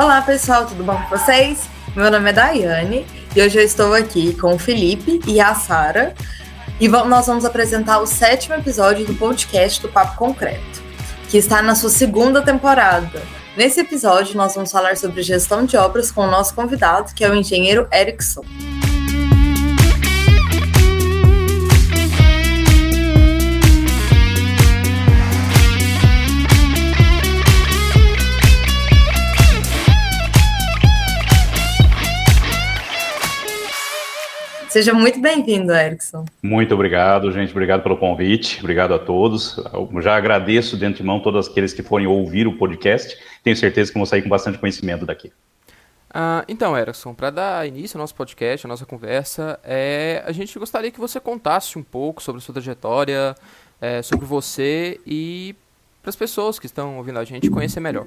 Olá pessoal, tudo bom com vocês? Meu nome é Daiane e hoje eu estou aqui com o Felipe e a Sara e nós vamos apresentar o sétimo episódio do podcast do Papo Concreto, que está na sua segunda temporada. Nesse episódio, nós vamos falar sobre gestão de obras com o nosso convidado, que é o engenheiro Erickson. Seja muito bem-vindo, Erickson. Muito obrigado, gente. Obrigado pelo convite. Obrigado a todos. Eu já agradeço de antemão todos aqueles que forem ouvir o podcast. Tenho certeza que vão sair com bastante conhecimento daqui. Ah, então, Erickson, para dar início ao nosso podcast, à nossa conversa, é, a gente gostaria que você contasse um pouco sobre a sua trajetória, é, sobre você e para as pessoas que estão ouvindo a gente conhecer melhor.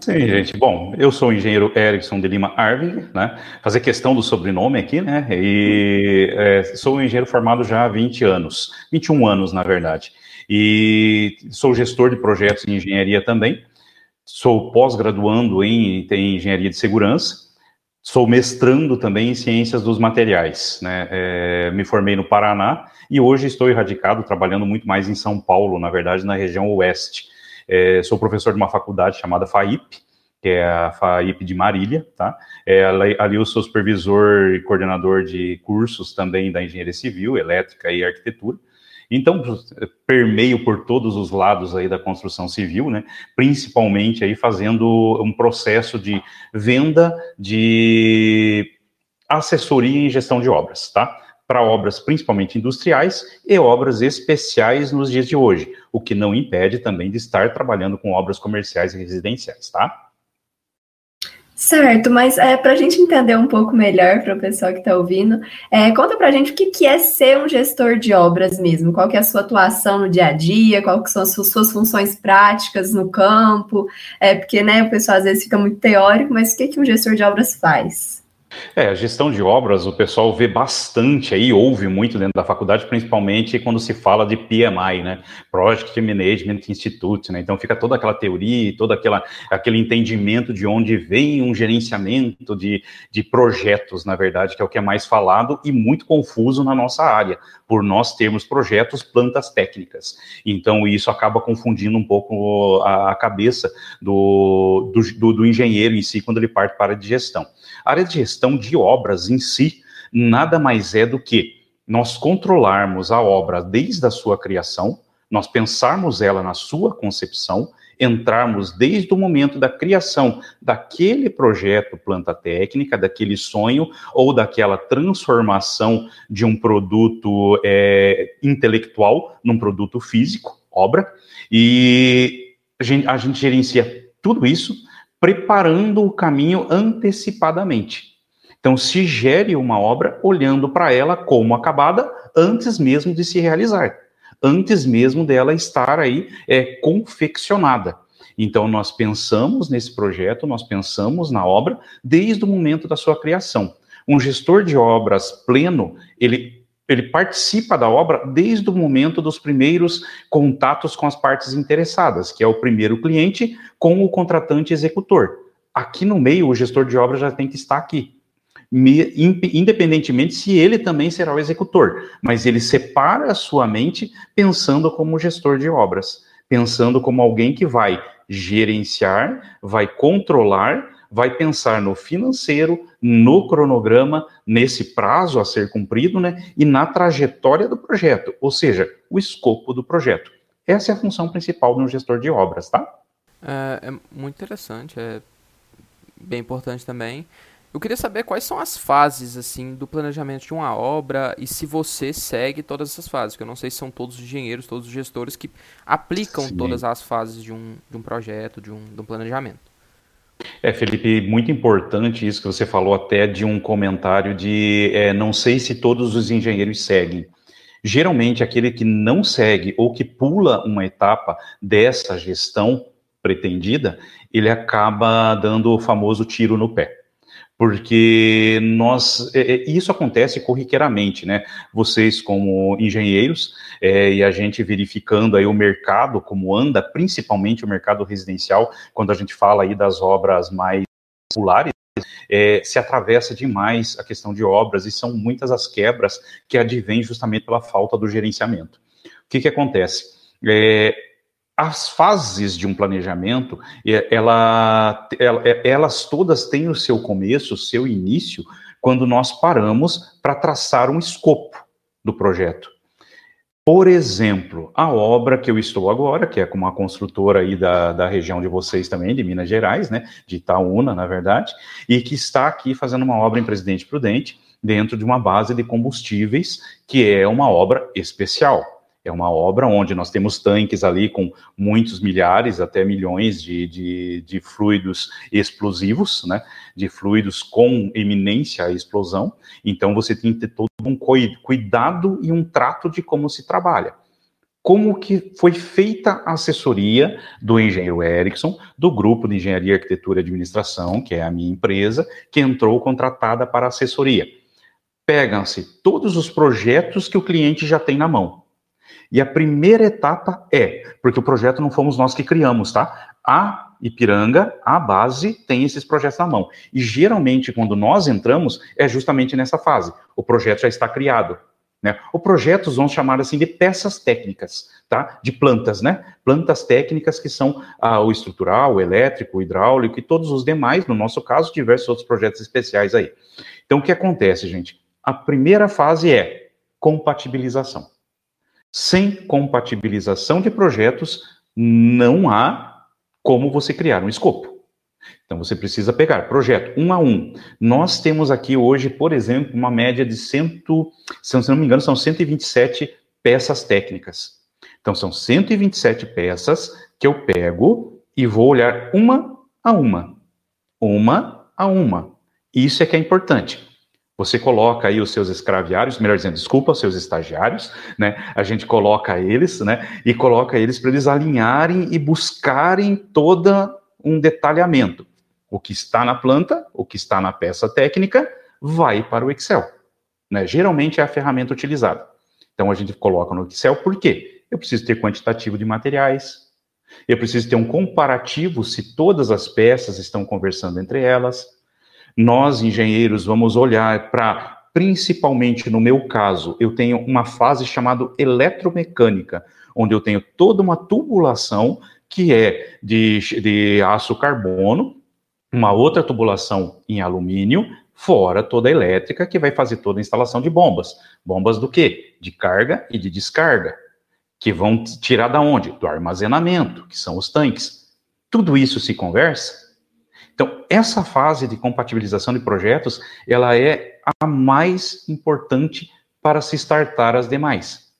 Sim, gente. Bom, eu sou o engenheiro Erickson de Lima Arving, né? Fazer questão do sobrenome aqui, né? E é, sou um engenheiro formado já há 20 anos, 21 anos, na verdade. E sou gestor de projetos em engenharia também. Sou pós-graduando em, em engenharia de segurança. Sou mestrando também em ciências dos materiais, né? É, me formei no Paraná e hoje estou erradicado, trabalhando muito mais em São Paulo, na verdade, na região oeste. É, sou professor de uma faculdade chamada FAIP, que é a FAIP de Marília, tá? É, ali, eu sou supervisor e coordenador de cursos também da engenharia civil, elétrica e arquitetura. Então, permeio por todos os lados aí da construção civil, né? Principalmente aí fazendo um processo de venda de assessoria em gestão de obras, tá? Para obras principalmente industriais e obras especiais nos dias de hoje, o que não impede também de estar trabalhando com obras comerciais e residenciais, tá? Certo, mas é, para a gente entender um pouco melhor para o pessoal que está ouvindo, é, conta para a gente o que, que é ser um gestor de obras mesmo, qual que é a sua atuação no dia a dia, quais são as suas funções práticas no campo, é, porque né, o pessoal às vezes fica muito teórico, mas o que, que um gestor de obras faz? É, a gestão de obras, o pessoal vê bastante aí, ouve muito dentro da faculdade, principalmente quando se fala de PMI, né? Project Management Institute, né? Então fica toda aquela teoria, todo aquela, aquele entendimento de onde vem um gerenciamento de, de projetos, na verdade, que é o que é mais falado e muito confuso na nossa área, por nós termos projetos, plantas técnicas. Então isso acaba confundindo um pouco a, a cabeça do, do, do engenheiro em si quando ele parte para a de gestão. A área de gestão de obras em si nada mais é do que nós controlarmos a obra desde a sua criação, nós pensarmos ela na sua concepção, entrarmos desde o momento da criação daquele projeto planta técnica, daquele sonho ou daquela transformação de um produto é, intelectual num produto físico, obra, e a gente, a gente gerencia tudo isso preparando o caminho antecipadamente. Então, se gere uma obra olhando para ela como acabada antes mesmo de se realizar, antes mesmo dela estar aí é, confeccionada. Então, nós pensamos nesse projeto, nós pensamos na obra desde o momento da sua criação. Um gestor de obras pleno, ele ele participa da obra desde o momento dos primeiros contatos com as partes interessadas, que é o primeiro cliente com o contratante executor. Aqui no meio, o gestor de obra já tem que estar aqui, independentemente se ele também será o executor, mas ele separa a sua mente pensando como gestor de obras, pensando como alguém que vai gerenciar, vai controlar vai pensar no financeiro, no cronograma, nesse prazo a ser cumprido, né, e na trajetória do projeto, ou seja, o escopo do projeto. Essa é a função principal de um gestor de obras, tá? É, é muito interessante, é bem importante também. Eu queria saber quais são as fases assim do planejamento de uma obra e se você segue todas essas fases, porque eu não sei se são todos os engenheiros, todos os gestores que aplicam Sim. todas as fases de um, de um projeto, de um, de um planejamento. É, Felipe, muito importante isso que você falou até de um comentário de é, não sei se todos os engenheiros seguem. Geralmente, aquele que não segue ou que pula uma etapa dessa gestão pretendida, ele acaba dando o famoso tiro no pé porque nós é, é, isso acontece corriqueiramente, né? Vocês como engenheiros é, e a gente verificando aí o mercado como anda, principalmente o mercado residencial, quando a gente fala aí das obras mais populares, é, se atravessa demais a questão de obras e são muitas as quebras que advêm justamente pela falta do gerenciamento. O que, que acontece? É, as fases de um planejamento, ela, ela, é, elas todas têm o seu começo, o seu início, quando nós paramos para traçar um escopo do projeto. Por exemplo, a obra que eu estou agora, que é com uma construtora aí da, da região de vocês também, de Minas Gerais, né, de Itaúna, na verdade, e que está aqui fazendo uma obra em Presidente Prudente, dentro de uma base de combustíveis, que é uma obra especial. É uma obra onde nós temos tanques ali com muitos milhares, até milhões de, de, de fluidos explosivos, né? De fluidos com eminência à explosão. Então você tem que ter todo um cuidado e um trato de como se trabalha. Como que foi feita a assessoria do engenheiro Erickson, do grupo de engenharia, arquitetura e administração, que é a minha empresa, que entrou contratada para assessoria. Pegam-se todos os projetos que o cliente já tem na mão e a primeira etapa é, porque o projeto não fomos nós que criamos, tá? A Ipiranga, a base, tem esses projetos na mão. E geralmente, quando nós entramos, é justamente nessa fase. O projeto já está criado. Né? O projeto, vamos chamar assim de peças técnicas, tá? De plantas, né? Plantas técnicas que são ah, o estrutural, o elétrico, o hidráulico e todos os demais, no nosso caso, diversos outros projetos especiais aí. Então, o que acontece, gente? A primeira fase é compatibilização. Sem compatibilização de projetos, não há como você criar um escopo. Então você precisa pegar projeto um a um. Nós temos aqui hoje, por exemplo, uma média de cento, se não me engano, são 127 peças técnicas. Então são 127 peças que eu pego e vou olhar uma a uma. Uma a uma. Isso é que é importante. Você coloca aí os seus escraviários, melhor dizendo, desculpa, os seus estagiários, né? A gente coloca eles, né? E coloca eles para eles alinharem e buscarem toda um detalhamento. O que está na planta, o que está na peça técnica, vai para o Excel. Né? Geralmente é a ferramenta utilizada. Então a gente coloca no Excel, por quê? Eu preciso ter quantitativo de materiais, eu preciso ter um comparativo se todas as peças estão conversando entre elas nós, engenheiros, vamos olhar para, principalmente no meu caso, eu tenho uma fase chamada eletromecânica, onde eu tenho toda uma tubulação que é de, de aço carbono, uma outra tubulação em alumínio, fora toda a elétrica que vai fazer toda a instalação de bombas. Bombas do quê? De carga e de descarga, que vão tirar da onde? Do armazenamento, que são os tanques. Tudo isso se conversa então, essa fase de compatibilização de projetos, ela é a mais importante para se startar as demais.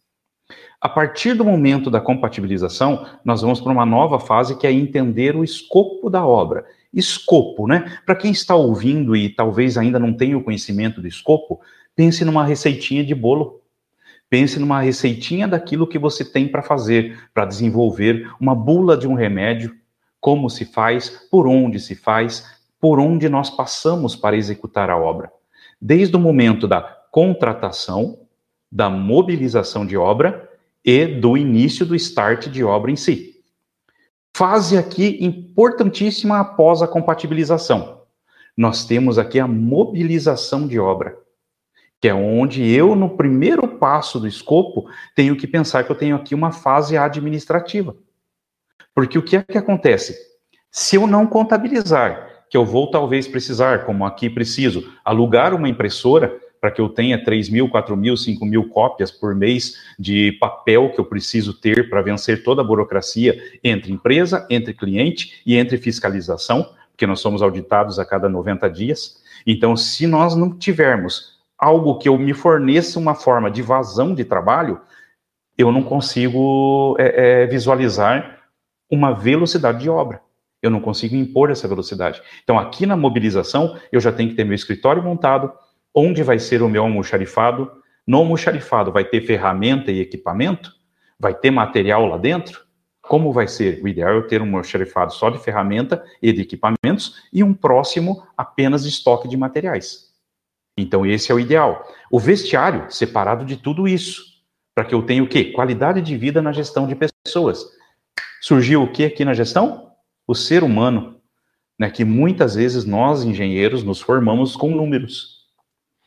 A partir do momento da compatibilização, nós vamos para uma nova fase que é entender o escopo da obra. Escopo, né? Para quem está ouvindo e talvez ainda não tenha o conhecimento do escopo, pense numa receitinha de bolo. Pense numa receitinha daquilo que você tem para fazer, para desenvolver uma bula de um remédio, como se faz, por onde se faz, por onde nós passamos para executar a obra. Desde o momento da contratação, da mobilização de obra e do início do start de obra em si. Fase aqui importantíssima após a compatibilização. Nós temos aqui a mobilização de obra, que é onde eu, no primeiro passo do escopo, tenho que pensar que eu tenho aqui uma fase administrativa. Porque o que é que acontece? Se eu não contabilizar, que eu vou talvez precisar, como aqui preciso, alugar uma impressora para que eu tenha 3 mil, 4 mil, 5 mil cópias por mês de papel que eu preciso ter para vencer toda a burocracia entre empresa, entre cliente e entre fiscalização, porque nós somos auditados a cada 90 dias. Então, se nós não tivermos algo que eu me forneça uma forma de vazão de trabalho, eu não consigo é, é, visualizar uma velocidade de obra. Eu não consigo impor essa velocidade. Então, aqui na mobilização, eu já tenho que ter meu escritório montado, onde vai ser o meu almoxarifado. No almoxarifado vai ter ferramenta e equipamento? Vai ter material lá dentro? Como vai ser? O ideal é eu ter um almoxarifado só de ferramenta e de equipamentos e um próximo apenas de estoque de materiais. Então, esse é o ideal. O vestiário, separado de tudo isso, para que eu tenha o quê? Qualidade de vida na gestão de pessoas. Surgiu o que aqui na gestão? O ser humano. né, que muitas vezes nós, engenheiros, nos formamos com números.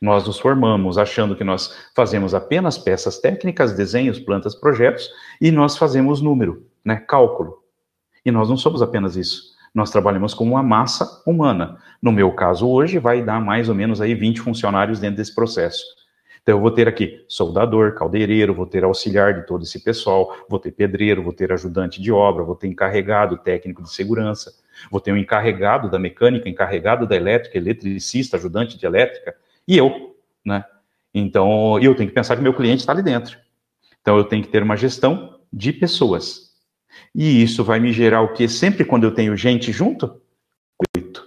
Nós nos formamos achando que nós fazemos apenas peças técnicas, desenhos, plantas, projetos, e nós fazemos número, né, cálculo. E nós não somos apenas isso. Nós trabalhamos com uma massa humana. No meu caso, hoje, vai dar mais ou menos aí 20 funcionários dentro desse processo. Então, eu vou ter aqui soldador, caldeireiro, vou ter auxiliar de todo esse pessoal, vou ter pedreiro, vou ter ajudante de obra, vou ter encarregado técnico de segurança, vou ter um encarregado da mecânica, encarregado da elétrica, eletricista, ajudante de elétrica, e eu, né? Então, eu tenho que pensar que meu cliente está ali dentro. Então, eu tenho que ter uma gestão de pessoas. E isso vai me gerar o que? Sempre quando eu tenho gente junto? Conflito.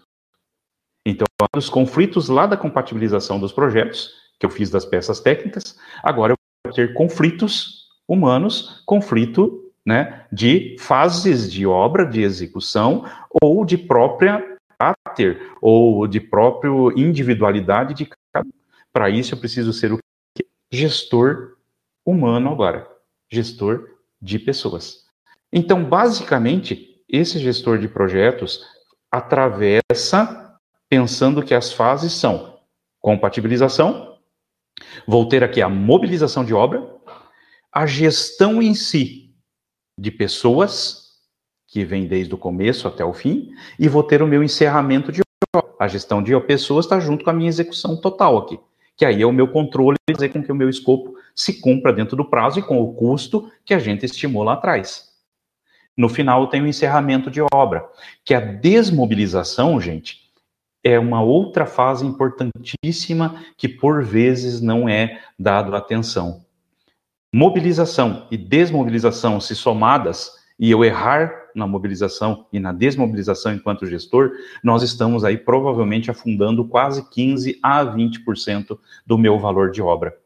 Então, os conflitos lá da compatibilização dos projetos, que eu fiz das peças técnicas, agora eu vou ter conflitos humanos, conflito né, de fases de obra, de execução, ou de própria caráter, ou de própria individualidade de cada Para isso, eu preciso ser o gestor humano agora, gestor de pessoas. Então, basicamente, esse gestor de projetos atravessa pensando que as fases são compatibilização, vou ter aqui a mobilização de obra, a gestão em si de pessoas, que vem desde o começo até o fim, e vou ter o meu encerramento de obra. A gestão de pessoas está junto com a minha execução total aqui, que aí é o meu controle fazer com que o meu escopo se cumpra dentro do prazo e com o custo que a gente estimou lá atrás. No final tem o encerramento de obra, que a desmobilização, gente, é uma outra fase importantíssima que por vezes não é dado atenção. Mobilização e desmobilização se somadas e eu errar na mobilização e na desmobilização enquanto gestor, nós estamos aí provavelmente afundando quase 15 a 20% do meu valor de obra.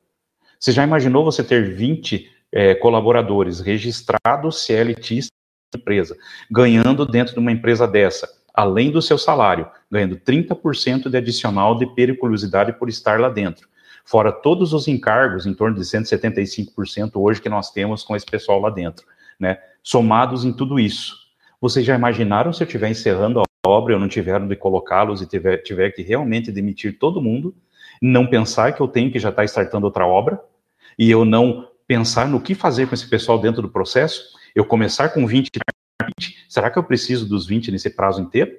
Você já imaginou você ter 20 é, colaboradores registrados CLTistas empresa, ganhando dentro de uma empresa dessa, além do seu salário, ganhando 30% de adicional de periculosidade por estar lá dentro. Fora todos os encargos, em torno de 175% hoje que nós temos com esse pessoal lá dentro, né? Somados em tudo isso. Vocês já imaginaram se eu estiver encerrando a obra, eu não tiver de colocá-los e tiver, tiver que realmente demitir todo mundo, não pensar que eu tenho que já estar startando outra obra, e eu não pensar no que fazer com esse pessoal dentro do processo, eu começar com 20, 20, será que eu preciso dos 20 nesse prazo inteiro?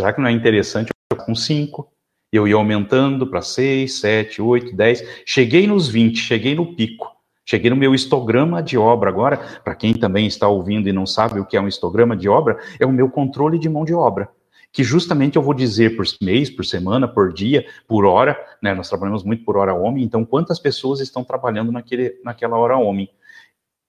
Será que não é interessante eu com 5? Eu ia aumentando para 6, 7, 8, 10. Cheguei nos 20, cheguei no pico. Cheguei no meu histograma de obra agora. Para quem também está ouvindo e não sabe o que é um histograma de obra, é o meu controle de mão de obra. Que justamente eu vou dizer por mês, por semana, por dia, por hora, né? Nós trabalhamos muito por hora homem, então quantas pessoas estão trabalhando naquele, naquela hora homem?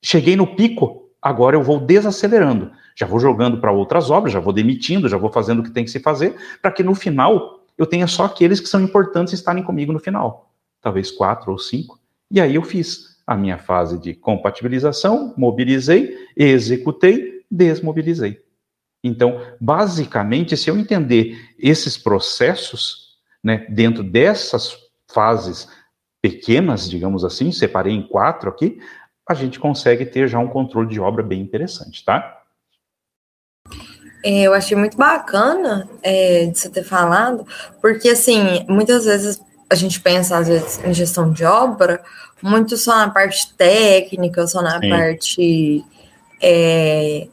Cheguei no pico, agora eu vou desacelerando. Já vou jogando para outras obras, já vou demitindo, já vou fazendo o que tem que se fazer, para que no final eu tenha só aqueles que são importantes estarem comigo no final. Talvez quatro ou cinco. E aí eu fiz a minha fase de compatibilização, mobilizei, executei, desmobilizei. Então, basicamente, se eu entender esses processos, né, dentro dessas fases pequenas, digamos assim, separei em quatro aqui, a gente consegue ter já um controle de obra bem interessante, tá? É, eu achei muito bacana é, de você ter falado, porque assim, muitas vezes a gente pensa, às vezes, em gestão de obra, muito só na parte técnica, só na Sim. parte é,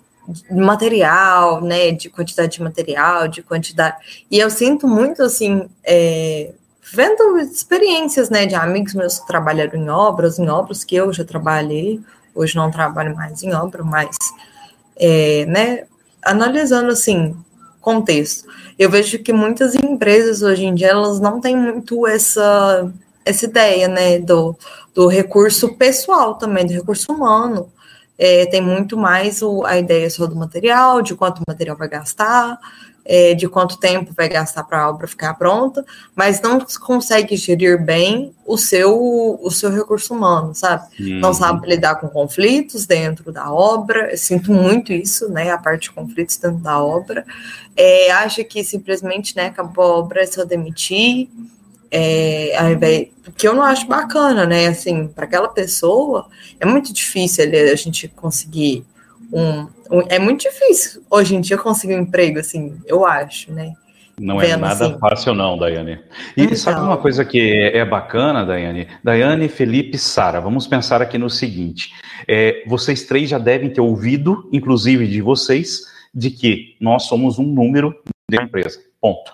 material, né? De quantidade de material, de quantidade. E eu sinto muito assim, é, vendo experiências, né, de amigos meus que trabalharam em obras, em obras que eu já trabalhei, hoje não trabalho mais em obra, mas, é, né, analisando, assim, contexto, eu vejo que muitas empresas hoje em dia, elas não têm muito essa, essa ideia, né, do, do recurso pessoal também, do recurso humano, é, tem muito mais o, a ideia só do material, de quanto o material vai gastar, é, de quanto tempo vai gastar para a obra ficar pronta, mas não consegue gerir bem o seu, o seu recurso humano, sabe? Uhum. Não sabe lidar com conflitos dentro da obra, eu sinto muito isso, né? A parte de conflitos dentro da obra. É, acha que simplesmente né, acabou a obra, é só demitir. É, ao invés, que eu não acho bacana, né? Assim, para aquela pessoa é muito difícil a gente conseguir um, um, É muito difícil hoje em dia conseguir um emprego, assim, eu acho, né? Não é nada assim. fácil, não, Daiane. E então... sabe uma coisa que é, é bacana, Daiane? Daiane, Felipe, Sara, vamos pensar aqui no seguinte: é, vocês três já devem ter ouvido, inclusive de vocês, de que nós somos um número da empresa. Ponto.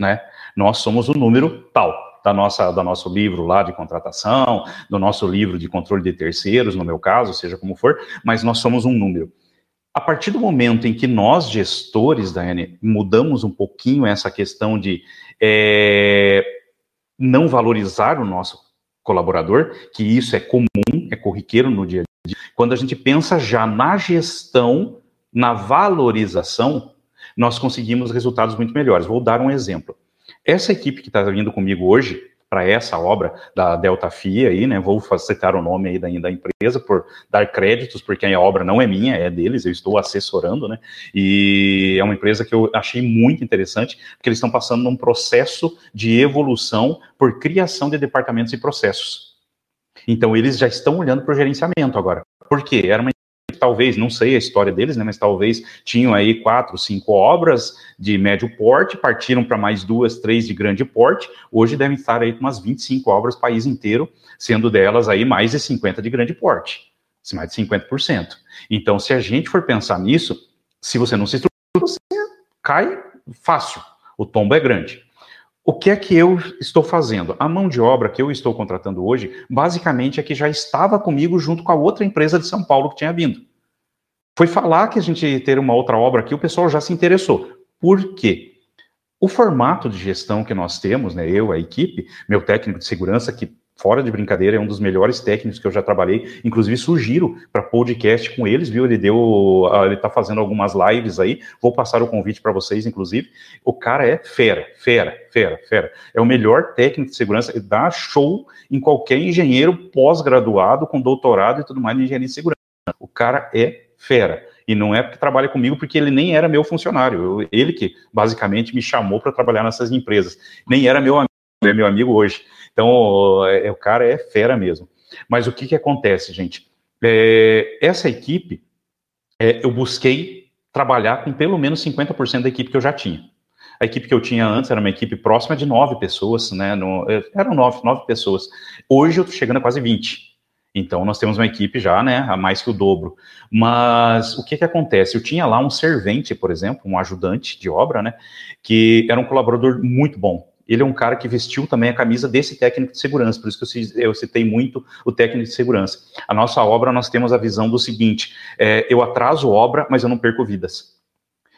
Né? Nós somos o um número tal da nossa, do nosso livro lá de contratação, do nosso livro de controle de terceiros, no meu caso, seja como for, mas nós somos um número. A partir do momento em que nós, gestores, Daiane, mudamos um pouquinho essa questão de é, não valorizar o nosso colaborador, que isso é comum, é corriqueiro no dia a dia, quando a gente pensa já na gestão, na valorização, nós conseguimos resultados muito melhores. Vou dar um exemplo. Essa equipe que está vindo comigo hoje, para essa obra da Delta FIA aí, né? Vou citar o nome aí da, da, empresa por dar créditos, porque a obra não é minha, é deles, eu estou assessorando, né? E é uma empresa que eu achei muito interessante, porque eles estão passando num processo de evolução por criação de departamentos e processos. Então eles já estão olhando para o gerenciamento agora. Por quê? Era uma talvez, não sei a história deles, né, mas talvez tinham aí quatro, cinco obras de médio porte, partiram para mais duas, três de grande porte, hoje devem estar aí com umas 25 obras país inteiro, sendo delas aí mais de 50 de grande porte, mais de 50%. Então, se a gente for pensar nisso, se você não se estrutura, você cai fácil, o tombo é grande. O que é que eu estou fazendo? A mão de obra que eu estou contratando hoje, basicamente é que já estava comigo junto com a outra empresa de São Paulo que tinha vindo. Foi falar que a gente ia ter uma outra obra aqui, o pessoal já se interessou. Por quê? O formato de gestão que nós temos, né, eu, a equipe, meu técnico de segurança, que fora de brincadeira, é um dos melhores técnicos que eu já trabalhei. Inclusive, sugiro para podcast com eles, viu? Ele deu, ah, ele está fazendo algumas lives aí. Vou passar o convite para vocês, inclusive. O cara é fera, fera, fera, fera. É o melhor técnico de segurança. Ele dá show em qualquer engenheiro pós-graduado, com doutorado e tudo mais de engenharia de segurança. O cara é fera. E não é porque trabalha comigo, porque ele nem era meu funcionário. Eu, ele que basicamente me chamou para trabalhar nessas empresas. Nem era meu amigo, é meu amigo hoje. Então, é, o cara é fera mesmo. Mas o que, que acontece, gente? É, essa equipe, é, eu busquei trabalhar com pelo menos 50% da equipe que eu já tinha. A equipe que eu tinha antes era uma equipe próxima de nove pessoas, né? No, é, eram nove, nove pessoas. Hoje eu estou chegando a quase 20. Então, nós temos uma equipe já, né, a mais que o dobro. Mas o que que acontece? Eu tinha lá um servente, por exemplo, um ajudante de obra, né, que era um colaborador muito bom ele é um cara que vestiu também a camisa desse técnico de segurança, por isso que eu citei muito o técnico de segurança. A nossa obra, nós temos a visão do seguinte: é, eu atraso obra, mas eu não perco vidas.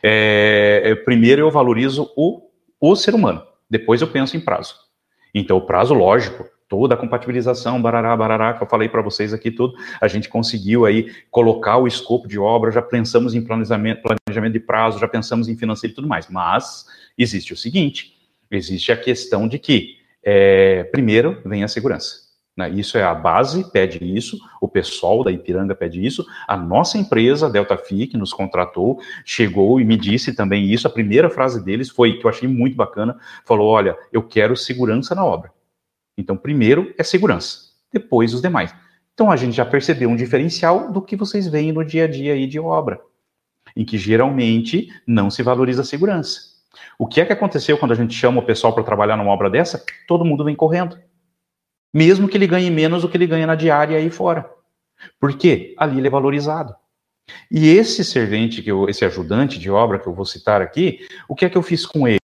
É, é, primeiro eu valorizo o, o ser humano, depois eu penso em prazo. Então, o prazo, lógico, toda a compatibilização, barará, barará, que eu falei para vocês aqui tudo, a gente conseguiu aí colocar o escopo de obra, já pensamos em planejamento, planejamento de prazo, já pensamos em financeiro e tudo mais. Mas existe o seguinte, Existe a questão de que, é, primeiro, vem a segurança. Né? Isso é a base, pede isso, o pessoal da Ipiranga pede isso, a nossa empresa, Delta Fi, que nos contratou, chegou e me disse também isso. A primeira frase deles foi, que eu achei muito bacana, falou: olha, eu quero segurança na obra. Então, primeiro é segurança, depois os demais. Então, a gente já percebeu um diferencial do que vocês veem no dia a dia aí de obra, em que geralmente não se valoriza a segurança. O que é que aconteceu quando a gente chama o pessoal para trabalhar numa obra dessa? Todo mundo vem correndo. Mesmo que ele ganhe menos do que ele ganha na diária aí fora. Por quê? Ali ele é valorizado. E esse servente, que eu, esse ajudante de obra que eu vou citar aqui, o que é que eu fiz com ele?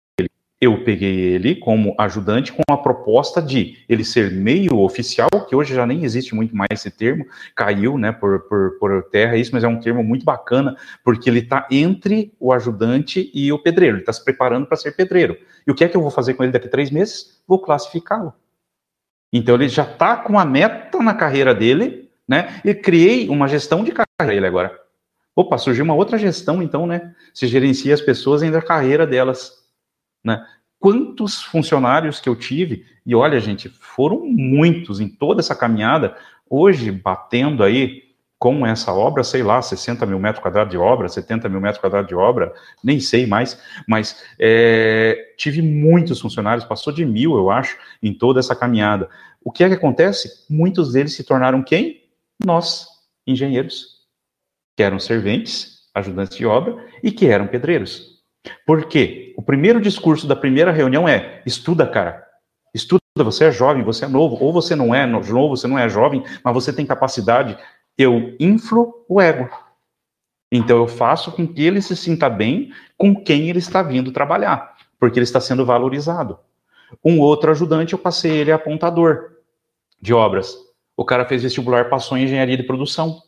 Eu peguei ele como ajudante com a proposta de ele ser meio oficial, que hoje já nem existe muito mais esse termo, caiu né, por, por, por terra isso, mas é um termo muito bacana, porque ele está entre o ajudante e o pedreiro, ele está se preparando para ser pedreiro. E o que é que eu vou fazer com ele daqui a três meses? Vou classificá-lo. Então ele já está com a meta na carreira dele, né? E criei uma gestão de carreira ele agora. Opa, surgiu uma outra gestão, então, né? Se gerencia as pessoas ainda a carreira delas. Né? Quantos funcionários que eu tive, e olha, gente, foram muitos em toda essa caminhada, hoje batendo aí com essa obra, sei lá, 60 mil metros quadrados de obra, 70 mil metros quadrados de obra, nem sei mais, mas é, tive muitos funcionários, passou de mil, eu acho, em toda essa caminhada. O que é que acontece? Muitos deles se tornaram quem? Nós, engenheiros. que eram serventes, ajudantes de obra, e que eram pedreiros. Por quê? O primeiro discurso da primeira reunião é: estuda, cara. Estuda, você é jovem, você é novo, ou você não é novo, você não é jovem, mas você tem capacidade. Eu inflo o ego. Então eu faço com que ele se sinta bem com quem ele está vindo trabalhar, porque ele está sendo valorizado. Um outro ajudante, eu passei ele a apontador de obras. O cara fez vestibular, passou em engenharia de produção.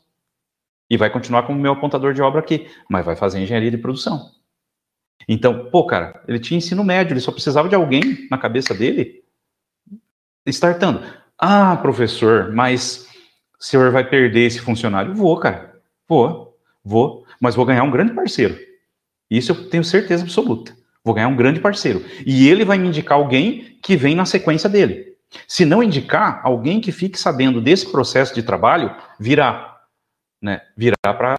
E vai continuar como meu apontador de obra aqui, mas vai fazer engenharia de produção. Então, pô, cara, ele tinha ensino médio, ele só precisava de alguém na cabeça dele startando. Ah, professor, mas o senhor vai perder esse funcionário? Vou, cara. Vou, vou, mas vou ganhar um grande parceiro. Isso eu tenho certeza absoluta. Vou ganhar um grande parceiro. E ele vai me indicar alguém que vem na sequência dele. Se não indicar, alguém que fique sabendo desse processo de trabalho virá, né? Virá para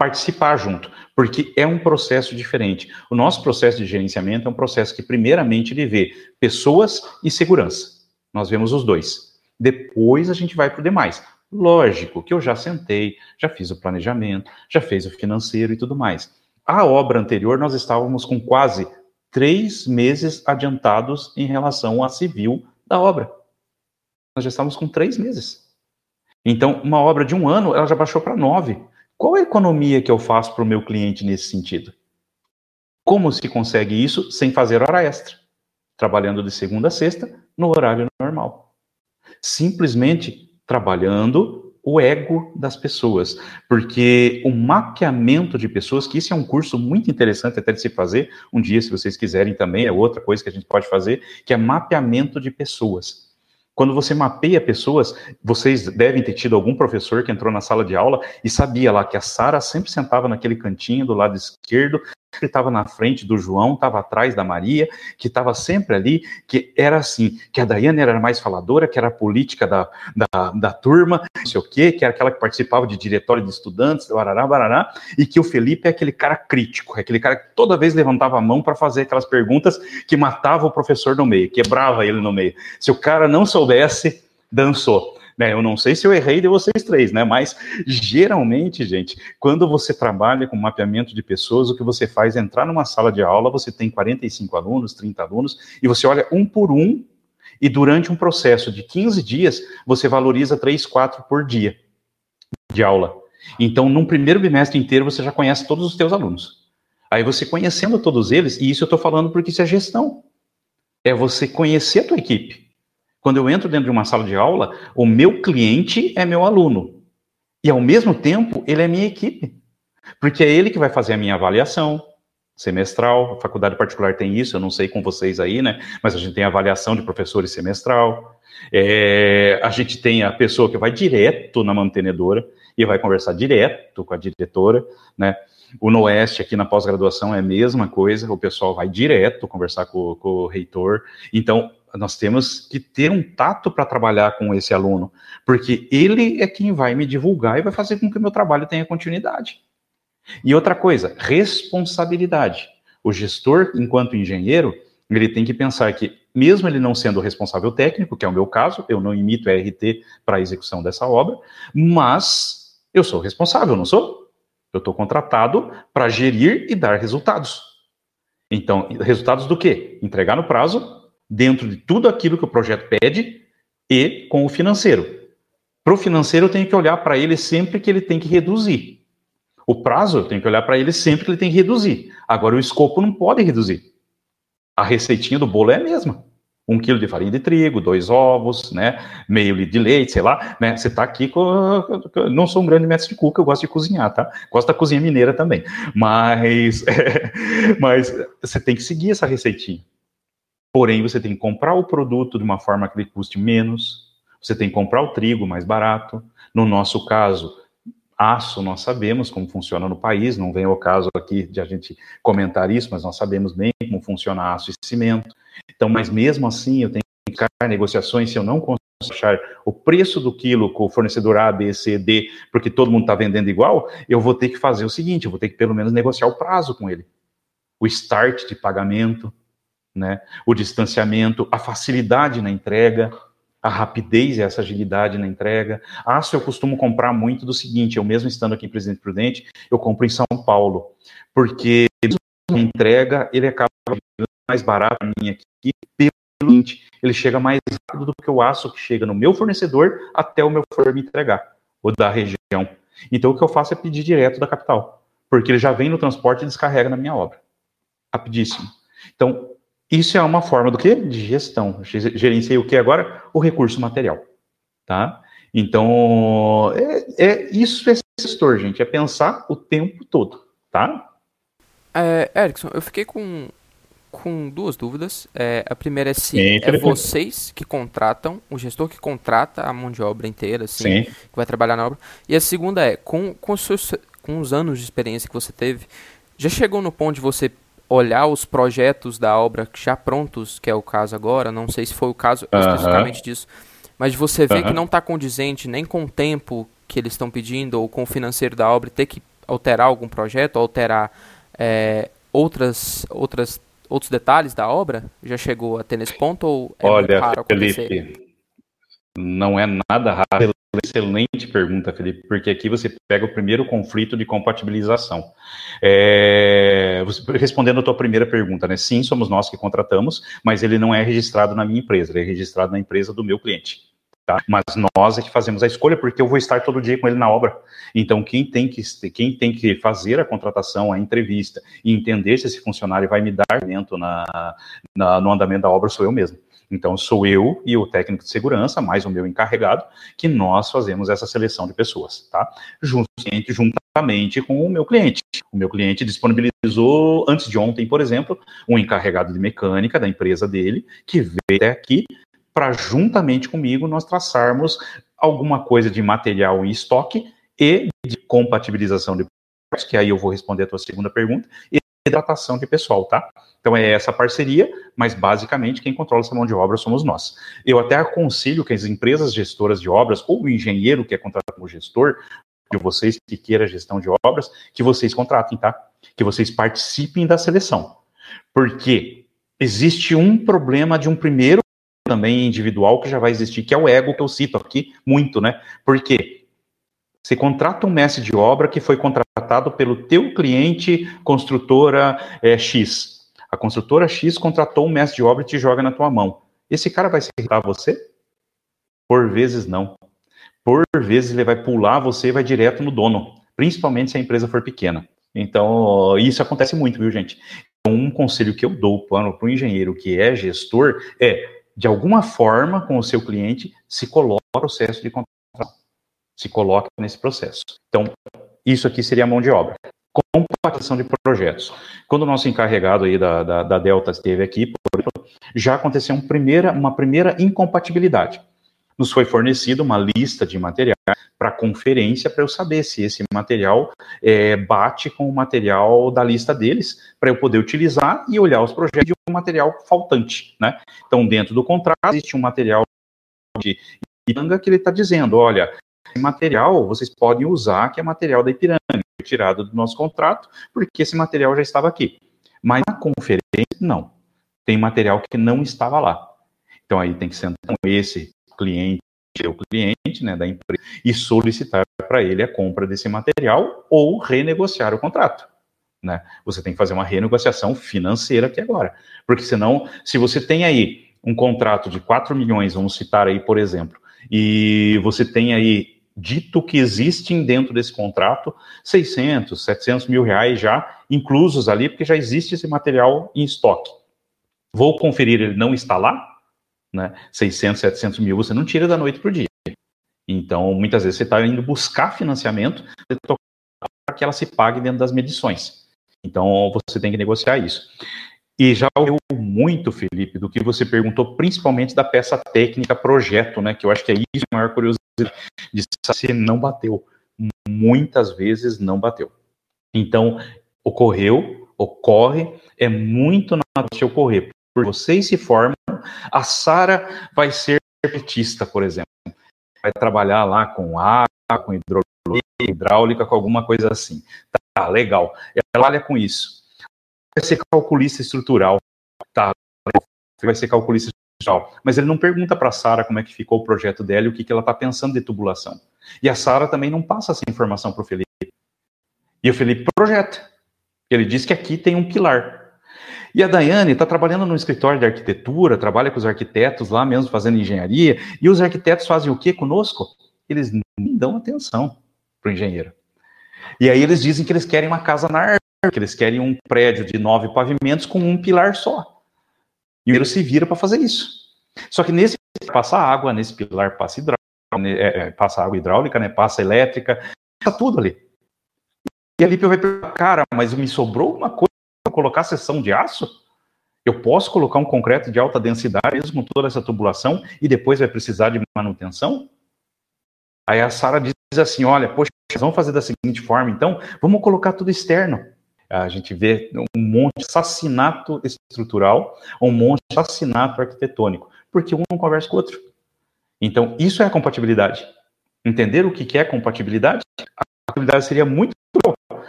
participar junto, porque é um processo diferente. O nosso processo de gerenciamento é um processo que primeiramente ele vê pessoas e segurança. Nós vemos os dois. Depois a gente vai para o demais. Lógico que eu já sentei, já fiz o planejamento, já fiz o financeiro e tudo mais. A obra anterior nós estávamos com quase três meses adiantados em relação à civil da obra. Nós já estávamos com três meses. Então, uma obra de um ano, ela já baixou para nove. Qual a economia que eu faço para o meu cliente nesse sentido? Como se consegue isso sem fazer hora extra? Trabalhando de segunda a sexta, no horário normal. Simplesmente trabalhando o ego das pessoas, porque o mapeamento de pessoas, que isso é um curso muito interessante até de se fazer, um dia, se vocês quiserem também, é outra coisa que a gente pode fazer, que é mapeamento de pessoas. Quando você mapeia pessoas, vocês devem ter tido algum professor que entrou na sala de aula e sabia lá que a Sara sempre sentava naquele cantinho do lado esquerdo, que estava na frente do João, estava atrás da Maria, que estava sempre ali, que era assim, que a Daiane era mais faladora, que era a política da, da, da turma, não sei o quê, que era aquela que participava de diretório de estudantes, barará, barará, e que o Felipe é aquele cara crítico, é aquele cara que toda vez levantava a mão para fazer aquelas perguntas que matava o professor no meio, quebrava ele no meio. Se o cara não soubesse, dançou. Né? Eu não sei se eu errei de vocês três, né? Mas geralmente, gente, quando você trabalha com mapeamento de pessoas, o que você faz é entrar numa sala de aula, você tem 45 alunos, 30 alunos, e você olha um por um, e durante um processo de 15 dias, você valoriza 3, 4 por dia de aula. Então, num primeiro bimestre inteiro, você já conhece todos os teus alunos. Aí você conhecendo todos eles, e isso eu estou falando porque isso é gestão. É você conhecer a tua equipe. Quando eu entro dentro de uma sala de aula, o meu cliente é meu aluno. E ao mesmo tempo, ele é minha equipe. Porque é ele que vai fazer a minha avaliação semestral. A faculdade particular tem isso, eu não sei com vocês aí, né? Mas a gente tem avaliação de professores semestral. É, a gente tem a pessoa que vai direto na mantenedora e vai conversar direto com a diretora, né? O Noeste, aqui na pós-graduação, é a mesma coisa, o pessoal vai direto conversar com, com o reitor. Então, nós temos que ter um tato para trabalhar com esse aluno, porque ele é quem vai me divulgar e vai fazer com que o meu trabalho tenha continuidade. E outra coisa, responsabilidade. O gestor, enquanto engenheiro, ele tem que pensar que, mesmo ele não sendo responsável técnico, que é o meu caso, eu não imito RT para a execução dessa obra, mas eu sou responsável, não sou? Eu estou contratado para gerir e dar resultados. Então, resultados do quê? Entregar no prazo, dentro de tudo aquilo que o projeto pede e com o financeiro. Para o financeiro, eu tenho que olhar para ele sempre que ele tem que reduzir. O prazo, eu tenho que olhar para ele sempre que ele tem que reduzir. Agora, o escopo não pode reduzir. A receitinha do bolo é a mesma. Um quilo de farinha de trigo, dois ovos, né? Meio litro de leite, sei lá, né? Você está aqui com. Não sou um grande mestre de cuca, eu gosto de cozinhar, tá? Gosto da cozinha mineira também. Mas, mas você tem que seguir essa receitinha. Porém, você tem que comprar o produto de uma forma que ele custe menos, você tem que comprar o trigo mais barato. No nosso caso, aço, nós sabemos como funciona no país, não vem o caso aqui de a gente comentar isso, mas nós sabemos bem como funciona aço e cimento. Então, mas mesmo assim, eu tenho que ficar negociações se eu não consigo achar o preço do quilo com o fornecedor A, B, C, D, porque todo mundo está vendendo igual, eu vou ter que fazer o seguinte, eu vou ter que pelo menos negociar o prazo com ele. O start de pagamento, né? o distanciamento, a facilidade na entrega. a rapidez e essa agilidade na entrega. Ah, se eu costumo comprar muito do seguinte, eu mesmo estando aqui em Presidente Prudente, eu compro em São Paulo, porque a entrega, ele acaba mais barato para mim aqui, pelo seguinte, ele chega mais rápido do que o aço que chega no meu fornecedor até o meu fornecedor me entregar, ou da região. Então, o que eu faço é pedir direto da capital, porque ele já vem no transporte e descarrega na minha obra. Rapidíssimo. Então, isso é uma forma do quê? De gestão. Gerenciei o que agora? O recurso material. Tá? Então, é, é isso é gestor, gente, é pensar o tempo todo, tá? É, Erickson, eu fiquei com, com duas dúvidas. É, a primeira é se Sim, é vocês que contratam, o gestor que contrata a mão de obra inteira, assim, Sim. que vai trabalhar na obra. E a segunda é, com, com, os seus, com os anos de experiência que você teve, já chegou no ponto de você olhar os projetos da obra já prontos, que é o caso agora, não sei se foi o caso uh -huh. especificamente disso, mas você vê uh -huh. que não está condizente nem com o tempo que eles estão pedindo ou com o financeiro da obra, ter que alterar algum projeto, alterar é, outras, outras, outros detalhes da obra? Já chegou a ter nesse ponto ou é Olha, raro acontecer? Felipe, não é nada raro Excelente pergunta, Felipe, porque aqui você pega o primeiro conflito de compatibilização. É, respondendo a tua primeira pergunta, né? Sim, somos nós que contratamos, mas ele não é registrado na minha empresa, ele é registrado na empresa do meu cliente. Tá? Mas nós é que fazemos a escolha, porque eu vou estar todo dia com ele na obra. Então, quem tem que, quem tem que fazer a contratação, a entrevista e entender se esse funcionário vai me dar evento na, na, no andamento da obra sou eu mesmo. Então, sou eu e o técnico de segurança, mais o meu encarregado, que nós fazemos essa seleção de pessoas, tá? Juntamente, com o meu cliente. O meu cliente disponibilizou, antes de ontem, por exemplo, um encarregado de mecânica da empresa dele, que veio até aqui para, juntamente comigo, nós traçarmos alguma coisa de material em estoque e de compatibilização de que aí eu vou responder a tua segunda pergunta, e hidratação de pessoal, tá? Então é essa parceria, mas basicamente quem controla essa mão de obra somos nós. Eu até aconselho que as empresas gestoras de obras, ou o engenheiro que é contratado como gestor, de vocês que queira gestão de obras, que vocês contratem, tá? Que vocês participem da seleção. Porque existe um problema de um primeiro também individual que já vai existir, que é o ego que eu cito aqui muito, né? Porque você contrata um mestre de obra que foi contratado pelo teu cliente construtora é, X. A construtora X contratou um mestre de obra e te joga na tua mão. Esse cara vai se irritar você? Por vezes não. Por vezes ele vai pular você e vai direto no dono, principalmente se a empresa for pequena. Então, isso acontece muito, viu, gente? Então, um conselho que eu dou para o engenheiro que é gestor é, de alguma forma, com o seu cliente, se coloque no processo de contratação se coloca nesse processo. Então, isso aqui seria a mão de obra. Compactação de projetos. Quando o nosso encarregado aí da, da, da Delta esteve aqui, já aconteceu um primeira, uma primeira incompatibilidade. Nos foi fornecida uma lista de materiais para conferência para eu saber se esse material é, bate com o material da lista deles, para eu poder utilizar e olhar os projetos de um material faltante. Né? Então, dentro do contrato, existe um material de Ipiranga que ele está dizendo, olha, material vocês podem usar, que é material da Ipiranga, tirado do nosso contrato, porque esse material já estava aqui. Mas na conferência, não. Tem material que não estava lá. Então aí tem que sentar com esse cliente, o cliente né, da empresa, e solicitar para ele a compra desse material ou renegociar o contrato. Né? Você tem que fazer uma renegociação financeira aqui agora. Porque senão, se você tem aí um contrato de 4 milhões, vamos citar aí, por exemplo, e você tem aí dito que existem dentro desse contrato 600, 700 mil reais já inclusos ali, porque já existe esse material em estoque. Vou conferir, ele não está lá, né? 600, 700 mil você não tira da noite para o dia. Então, muitas vezes você está indo buscar financiamento para que ela se pague dentro das medições. Então, você tem que negociar isso. E já ouviu muito, Felipe, do que você perguntou, principalmente da peça técnica projeto, né? Que eu acho que é isso a maior curiosidade de se não bateu. Muitas vezes não bateu. Então, ocorreu, ocorre, é muito natural se ocorrer. Por vocês se formam, a Sara vai ser petista, por exemplo. Vai trabalhar lá com água, com hidráulica, com alguma coisa assim. Tá, legal. Ela trabalha com isso vai ser calculista estrutural, tá? Vai ser calculista industrial, mas ele não pergunta para a Sara como é que ficou o projeto dela e o que, que ela está pensando de tubulação. E a Sara também não passa essa informação para o Felipe. E o Felipe projeta. Ele diz que aqui tem um pilar. E a Daiane está trabalhando no escritório de arquitetura, trabalha com os arquitetos lá mesmo fazendo engenharia, e os arquitetos fazem o que conosco? Eles nem dão atenção para o engenheiro. E aí eles dizem que eles querem uma casa na que eles querem um prédio de nove pavimentos com um pilar só. E o se vira para fazer isso. Só que nesse passa água, nesse pilar passa hidráulica, né, é, é, passa água hidráulica, né, passa elétrica, passa tudo ali. E ali vai perguntar, cara, mas me sobrou uma coisa para colocar seção de aço? Eu posso colocar um concreto de alta densidade, mesmo com toda essa tubulação, e depois vai precisar de manutenção? Aí a Sara diz assim: olha, poxa, vamos fazer da seguinte forma, então, vamos colocar tudo externo. A gente vê um monte de assassinato estrutural, um monte de assassinato arquitetônico, porque um não conversa com o outro. Então, isso é a compatibilidade. Entender o que é compatibilidade? A compatibilidade seria muito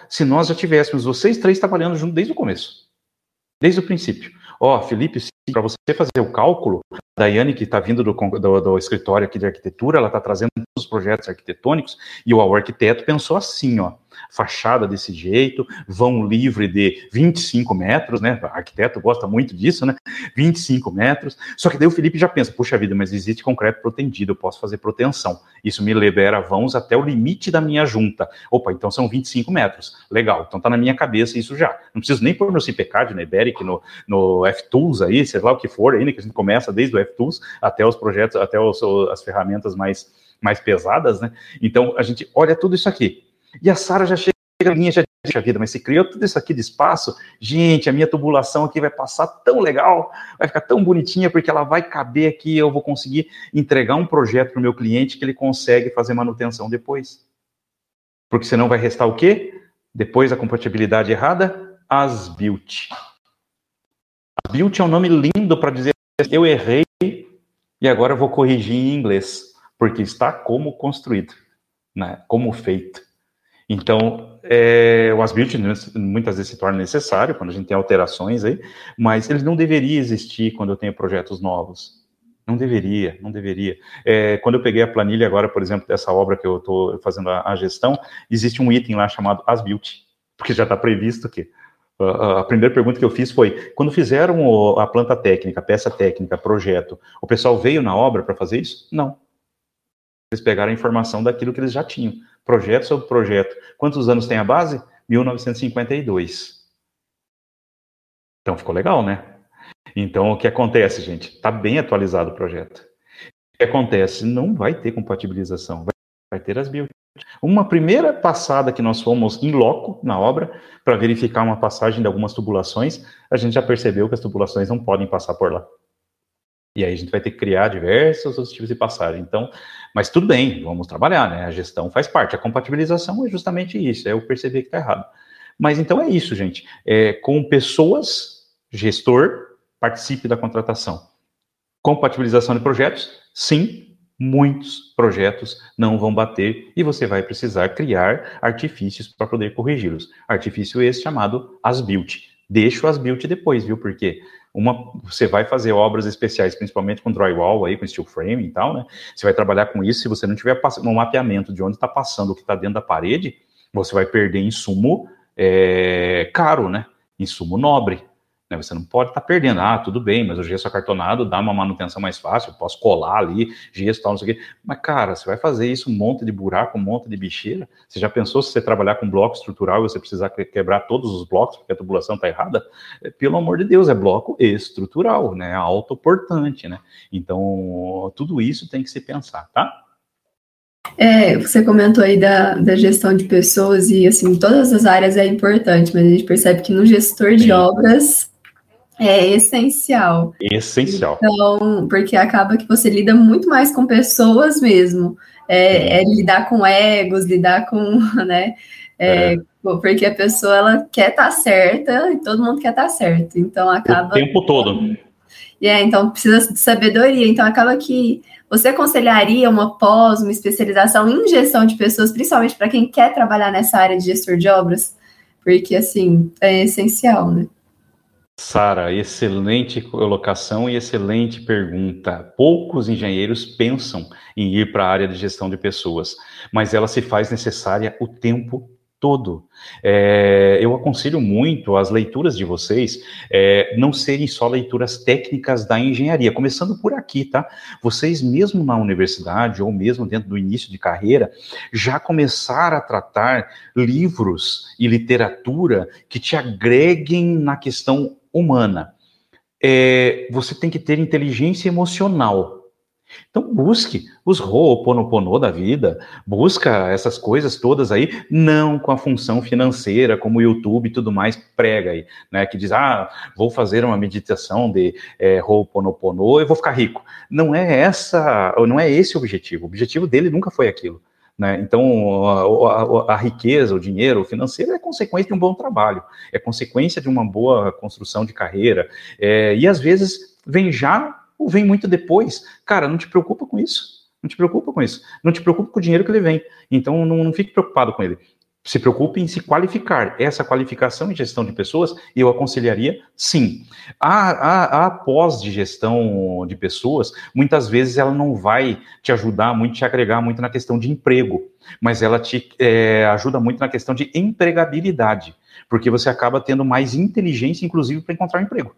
se nós já tivéssemos vocês três trabalhando junto desde o começo, desde o princípio. Ó, oh, Felipe, para você fazer o cálculo, a Daiane, que está vindo do, do, do, escritório aqui de arquitetura, ela está trazendo os projetos arquitetônicos, e o arquiteto pensou assim, ó, fachada desse jeito, vão livre de 25 metros, né? O arquiteto gosta muito disso, né? 25 metros. Só que daí o Felipe já pensa, puxa vida, mas existe concreto protendido, eu posso fazer proteção. Isso me libera vãos até o limite da minha junta. Opa, então são 25 metros. Legal, então tá na minha cabeça isso já. Não preciso nem pôr no CPCAD, no Iberic, no, no FTools aí, sei lá o que for né? Que a gente começa desde o FTools até os projetos, até os, as ferramentas mais mais pesadas, né? Então a gente olha tudo isso aqui. E a Sara já chega a linha já diz, a vida, mas se criou tudo isso aqui de espaço, gente, a minha tubulação aqui vai passar tão legal, vai ficar tão bonitinha, porque ela vai caber aqui, eu vou conseguir entregar um projeto para o meu cliente que ele consegue fazer manutenção depois. Porque senão vai restar o quê? Depois da compatibilidade errada, as built. As built é um nome lindo para dizer eu errei e agora eu vou corrigir em inglês, porque está como construído, né? como feito. Então, é, o as-built muitas vezes se torna necessário quando a gente tem alterações aí, mas ele não deveria existir quando eu tenho projetos novos. Não deveria, não deveria. É, quando eu peguei a planilha agora, por exemplo, dessa obra que eu estou fazendo a, a, gestão, existe um item lá chamado as-built, porque já está previsto que a primeira pergunta que eu fiz foi: quando fizeram a planta técnica, peça técnica, projeto, o pessoal veio na obra para fazer isso? Não. Eles pegaram a informação daquilo que eles já tinham projeto sobre projeto. Quantos anos tem a base? 1952. Então ficou legal, né? Então o que acontece, gente? Está bem atualizado o projeto. O que acontece? Não vai ter compatibilização, vai ter as bio. Uma primeira passada que nós fomos em loco na obra para verificar uma passagem de algumas tubulações, a gente já percebeu que as tubulações não podem passar por lá. E aí a gente vai ter que criar diversos outros tipos de passagem. Então, mas tudo bem, vamos trabalhar, né? A gestão faz parte. A compatibilização é justamente isso, é eu perceber que está errado. Mas então é isso, gente. É, com pessoas, gestor, participe da contratação. Compatibilização de projetos, sim, muitos projetos não vão bater e você vai precisar criar artifícios para poder corrigi-los. Artifício esse chamado as-built. Deixa o as-built depois, viu? Porque uma, você vai fazer obras especiais, principalmente com drywall aí, com steel frame e tal, né? Você vai trabalhar com isso. Se você não tiver um mapeamento de onde está passando o que está dentro da parede, você vai perder insumo é, caro, né? Insumo nobre. Né? Você não pode estar tá perdendo. Ah, tudo bem, mas o gesso acartonado dá uma manutenção mais fácil, eu posso colar ali, gesso tal, não sei o quê. Mas, cara, você vai fazer isso, um monte de buraco, um monte de bicheira. Você já pensou se você trabalhar com bloco estrutural e você precisar quebrar todos os blocos porque a tubulação está errada? É, pelo amor de Deus, é bloco estrutural, né? Autoportante, né? Então, tudo isso tem que se pensar, tá? É, você comentou aí da, da gestão de pessoas e, assim, todas as áreas é importante, mas a gente percebe que no gestor de Sim. obras é essencial. Essencial. Então, porque acaba que você lida muito mais com pessoas mesmo. É, é lidar com egos, lidar com, né? É, é. Porque a pessoa ela quer estar tá certa e todo mundo quer estar tá certo. Então acaba. O tempo todo. É, então precisa de sabedoria. Então acaba que você aconselharia uma pós, uma especialização em gestão de pessoas, principalmente para quem quer trabalhar nessa área de gestor de obras? Porque assim, é essencial, né? Sara, excelente colocação e excelente pergunta. Poucos engenheiros pensam em ir para a área de gestão de pessoas, mas ela se faz necessária o tempo todo. É, eu aconselho muito as leituras de vocês é, não serem só leituras técnicas da engenharia, começando por aqui, tá? Vocês, mesmo na universidade ou mesmo dentro do início de carreira, já começaram a tratar livros e literatura que te agreguem na questão humana. É, você tem que ter inteligência emocional então busque os Ho'oponopono da vida, busca essas coisas todas aí, não com a função financeira, como o YouTube e tudo mais prega aí, né? Que diz, ah, vou fazer uma meditação de é, Ho'oponopono e vou ficar rico. Não é essa, não é esse o objetivo. O objetivo dele nunca foi aquilo. Né? Então, a, a, a, riqueza, o dinheiro, o financeiro é consequência de um bom trabalho, é consequência de uma boa construção de carreira, é, e às vezes vem já ou vem muito depois, cara, não te preocupa com isso. Não te preocupa com isso. Não te preocupa com o dinheiro que ele vem. Então, não, não fique preocupado com ele. Se preocupe em se qualificar. Essa qualificação em gestão de pessoas, eu aconselharia sim. A, a, a pós de gestão de pessoas, muitas vezes ela não vai te ajudar muito, te agregar muito na questão de emprego, mas ela te é, ajuda muito na questão de empregabilidade, porque você acaba tendo mais inteligência, inclusive, para encontrar emprego.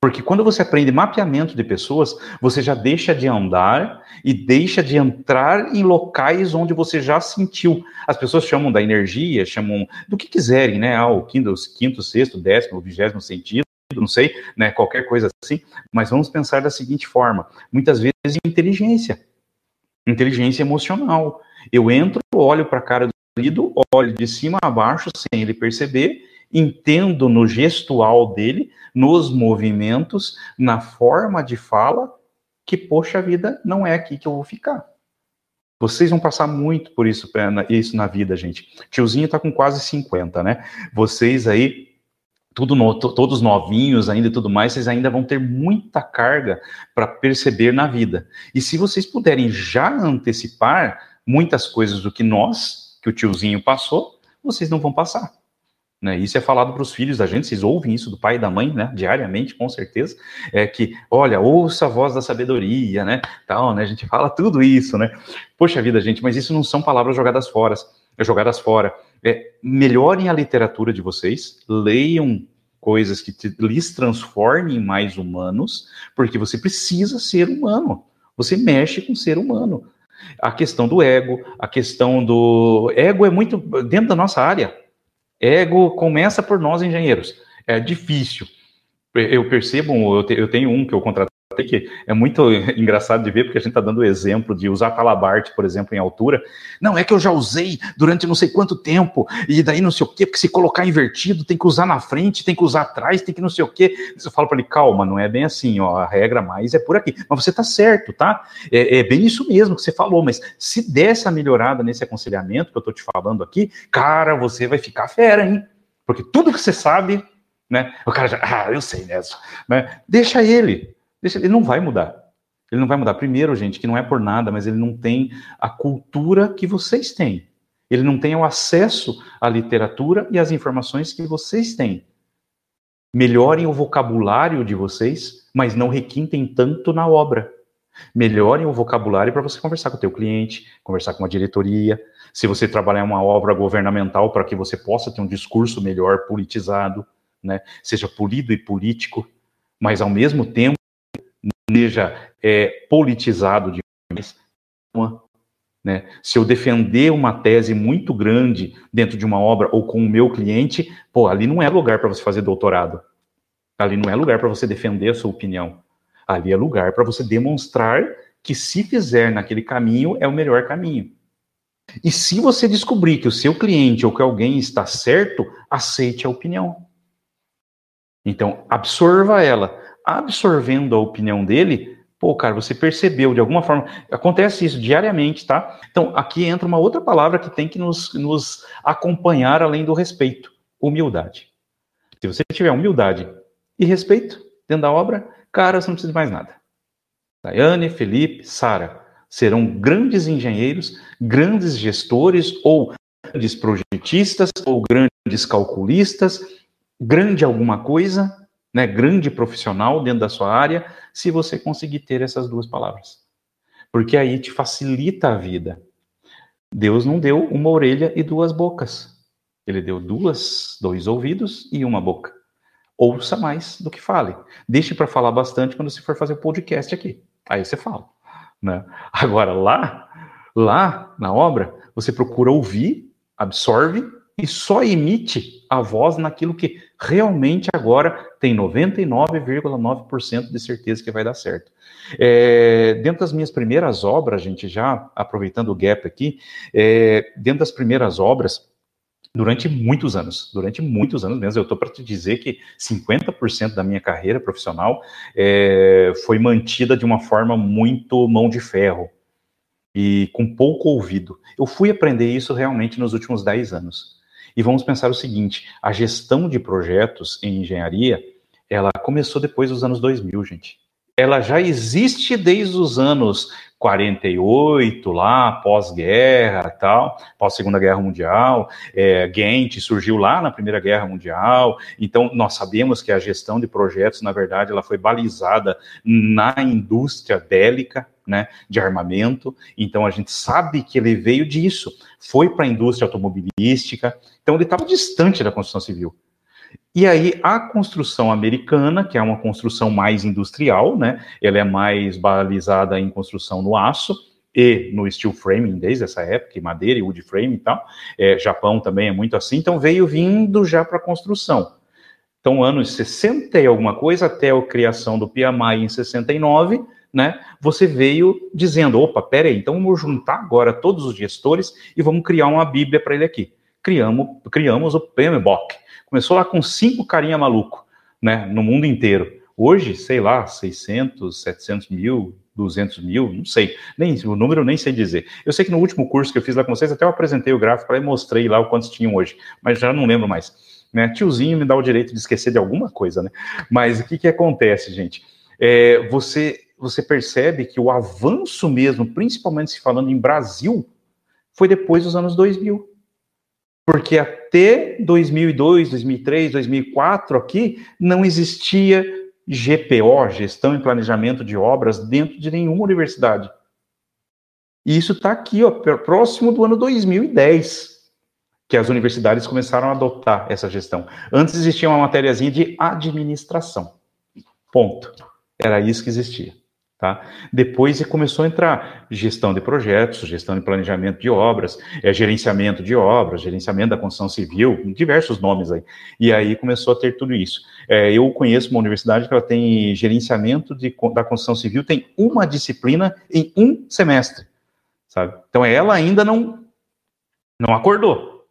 Porque quando você aprende mapeamento de pessoas, você já deixa de andar e deixa de entrar em locais onde você já sentiu. As pessoas chamam da energia, chamam do que quiserem, né? Ah, o quinto, quinto sexto, décimo, vigésimo sentido, não sei, né? Qualquer coisa assim. Mas vamos pensar da seguinte forma: muitas vezes inteligência, inteligência emocional. Eu entro, olho para a cara do marido, olho de cima a baixo sem ele perceber entendo no gestual dele, nos movimentos, na forma de fala, que, poxa vida, não é aqui que eu vou ficar. Vocês vão passar muito por isso, isso na vida, gente. Tiozinho tá com quase 50, né? Vocês aí, tudo no, todos novinhos ainda e tudo mais, vocês ainda vão ter muita carga para perceber na vida. E se vocês puderem já antecipar muitas coisas do que nós, que o tiozinho passou, vocês não vão passar. Né? Isso é falado para os filhos da gente, vocês ouvem isso do pai e da mãe, né? Diariamente, com certeza. É que, olha, ouça a voz da sabedoria, né? Tal, né? A gente fala tudo isso, né? Poxa vida, gente, mas isso não são palavras jogadas fora. Jogadas fora. É, melhorem a literatura de vocês, leiam coisas que te, lhes transformem em mais humanos, porque você precisa ser humano. Você mexe com o ser humano. A questão do ego, a questão do. Ego é muito dentro da nossa área Ego começa por nós engenheiros. É difícil. Eu percebo, eu tenho um que eu contratei que é muito engraçado de ver, porque a gente está dando o exemplo de usar talabarte, por exemplo, em altura. Não, é que eu já usei durante não sei quanto tempo, e daí não sei o quê, porque se colocar invertido, tem que usar na frente, tem que usar atrás, tem que não sei o quê. Eu falo para ele, calma, não é bem assim, ó, a regra mais é por aqui. Mas você está certo, tá? É, é, bem isso mesmo que você falou, mas se der essa melhorada nesse aconselhamento que eu estou te falando aqui, cara, você vai ficar fera, hein? Porque tudo que você sabe, né? O cara já, ah, eu sei nessa, né? Deixa ele, Deixa, ele não vai mudar. Ele não vai mudar. Primeiro, gente, que não é por nada, mas ele não tem a cultura que vocês têm. Ele não tem o acesso à literatura e às informações que vocês têm. Melhorem o vocabulário de vocês, mas não requintem tanto na obra. Melhorem o vocabulário para você conversar com o teu cliente, conversar com a diretoria. Se você trabalhar uma obra governamental, para que você possa ter um discurso melhor politizado, né? seja polido e político, mas ao mesmo tempo seja é, politizado demais. Né? Se eu defender uma tese muito grande dentro de uma obra ou com o meu cliente, pô, ali não é lugar para você fazer doutorado. Ali não é lugar para você defender a sua opinião. Ali é lugar para você demonstrar que se fizer naquele caminho é o melhor caminho. E se você descobrir que o seu cliente ou que alguém está certo, aceite a opinião. Então, absorva ela absorvendo a opinião dele, pô, cara, você percebeu de alguma forma. Acontece isso diariamente, tá? Então, aqui entra uma outra palavra que tem que nos, nos acompanhar além do respeito: humildade. Se você tiver humildade e respeito dentro da obra, cara, você não precisa de mais nada. Daiane, Felipe, Sara serão grandes engenheiros, grandes gestores ou grandes projetistas ou grandes calculistas, grande alguma coisa, né, grande profissional dentro da sua área, se você conseguir ter essas duas palavras. Porque aí te facilita a vida. Deus não deu uma orelha e duas bocas. Ele deu duas, dois ouvidos e uma boca. Ouça mais do que fale. Deixe para falar bastante quando você for fazer o podcast aqui. Aí você fala. Né? Agora, lá, lá na obra, você procura ouvir, absorve e só emite a voz naquilo que realmente agora tem 99,9% de certeza que vai dar certo. É, dentro das minhas primeiras obras, gente, já aproveitando o gap aqui, é, dentro das primeiras obras, durante muitos anos, durante muitos anos mesmo, eu estou para te dizer que 50% da minha carreira profissional é, foi mantida de uma forma muito mão de ferro e com pouco ouvido. Eu fui aprender isso realmente nos últimos 10 anos. E vamos pensar o seguinte: a gestão de projetos em engenharia, ela começou depois dos anos 2000, gente. Ela já existe desde os anos 48, lá, pós-guerra tal, pós-segunda guerra mundial, é, Ghent surgiu lá na primeira guerra mundial, então nós sabemos que a gestão de projetos, na verdade, ela foi balizada na indústria bélica, né, de armamento, então a gente sabe que ele veio disso, foi para a indústria automobilística, então ele estava distante da construção civil. E aí a construção americana, que é uma construção mais industrial, né? Ela é mais balizada em construção no aço e no steel framing desde essa época, madeira e wood frame e tal. É, Japão também é muito assim, então veio vindo já para construção. Então, anos 60 e alguma coisa, até a criação do PMI em 69, né? Você veio dizendo, opa, peraí, então vamos juntar agora todos os gestores e vamos criar uma bíblia para ele aqui. Criamos, criamos o PMBOK, Começou lá com cinco carinha maluco, né, no mundo inteiro. Hoje, sei lá, 600, 700 mil, 200 mil, não sei, nem o número nem sei dizer. Eu sei que no último curso que eu fiz lá com vocês, até eu apresentei o gráfico e mostrei lá o quantos tinham hoje, mas já não lembro mais. Né? Tiozinho me dá o direito de esquecer de alguma coisa, né? Mas o que, que acontece, gente? É, você, você percebe que o avanço mesmo, principalmente se falando em Brasil, foi depois dos anos 2000. Porque até 2002, 2003, 2004 aqui não existia GPO, Gestão e Planejamento de Obras, dentro de nenhuma universidade. E isso está aqui, ó, próximo do ano 2010, que as universidades começaram a adotar essa gestão. Antes existia uma matériazinha de administração. Ponto. Era isso que existia. Tá? Depois começou a entrar gestão de projetos, gestão de planejamento de obras, é, gerenciamento de obras, gerenciamento da construção civil, diversos nomes aí. E aí começou a ter tudo isso. É, eu conheço uma universidade que ela tem gerenciamento de, da construção civil, tem uma disciplina em um semestre, sabe? Então ela ainda não, não acordou,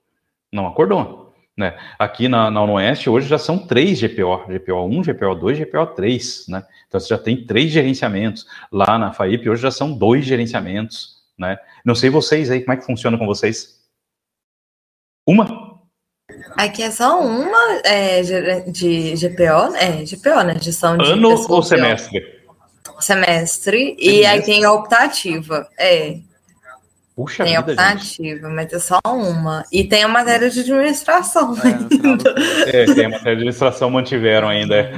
não acordou. Né? Aqui na, na Oeste hoje já são três GPO, GPO1, GPO2, GPO3, né? Então você já tem três gerenciamentos. Lá na FAIP hoje já são dois gerenciamentos, né? Não sei vocês aí, como é que funciona com vocês? Uma? Aqui é só uma é, de GPO, é GPO, né? Gestão de Ano ou semestre? Semestre, e aí tem a optativa, é. Puxa tem vida, optativa, mas é só uma. E tem a matéria de administração é, ainda. É, tem a matéria de administração, mantiveram ainda.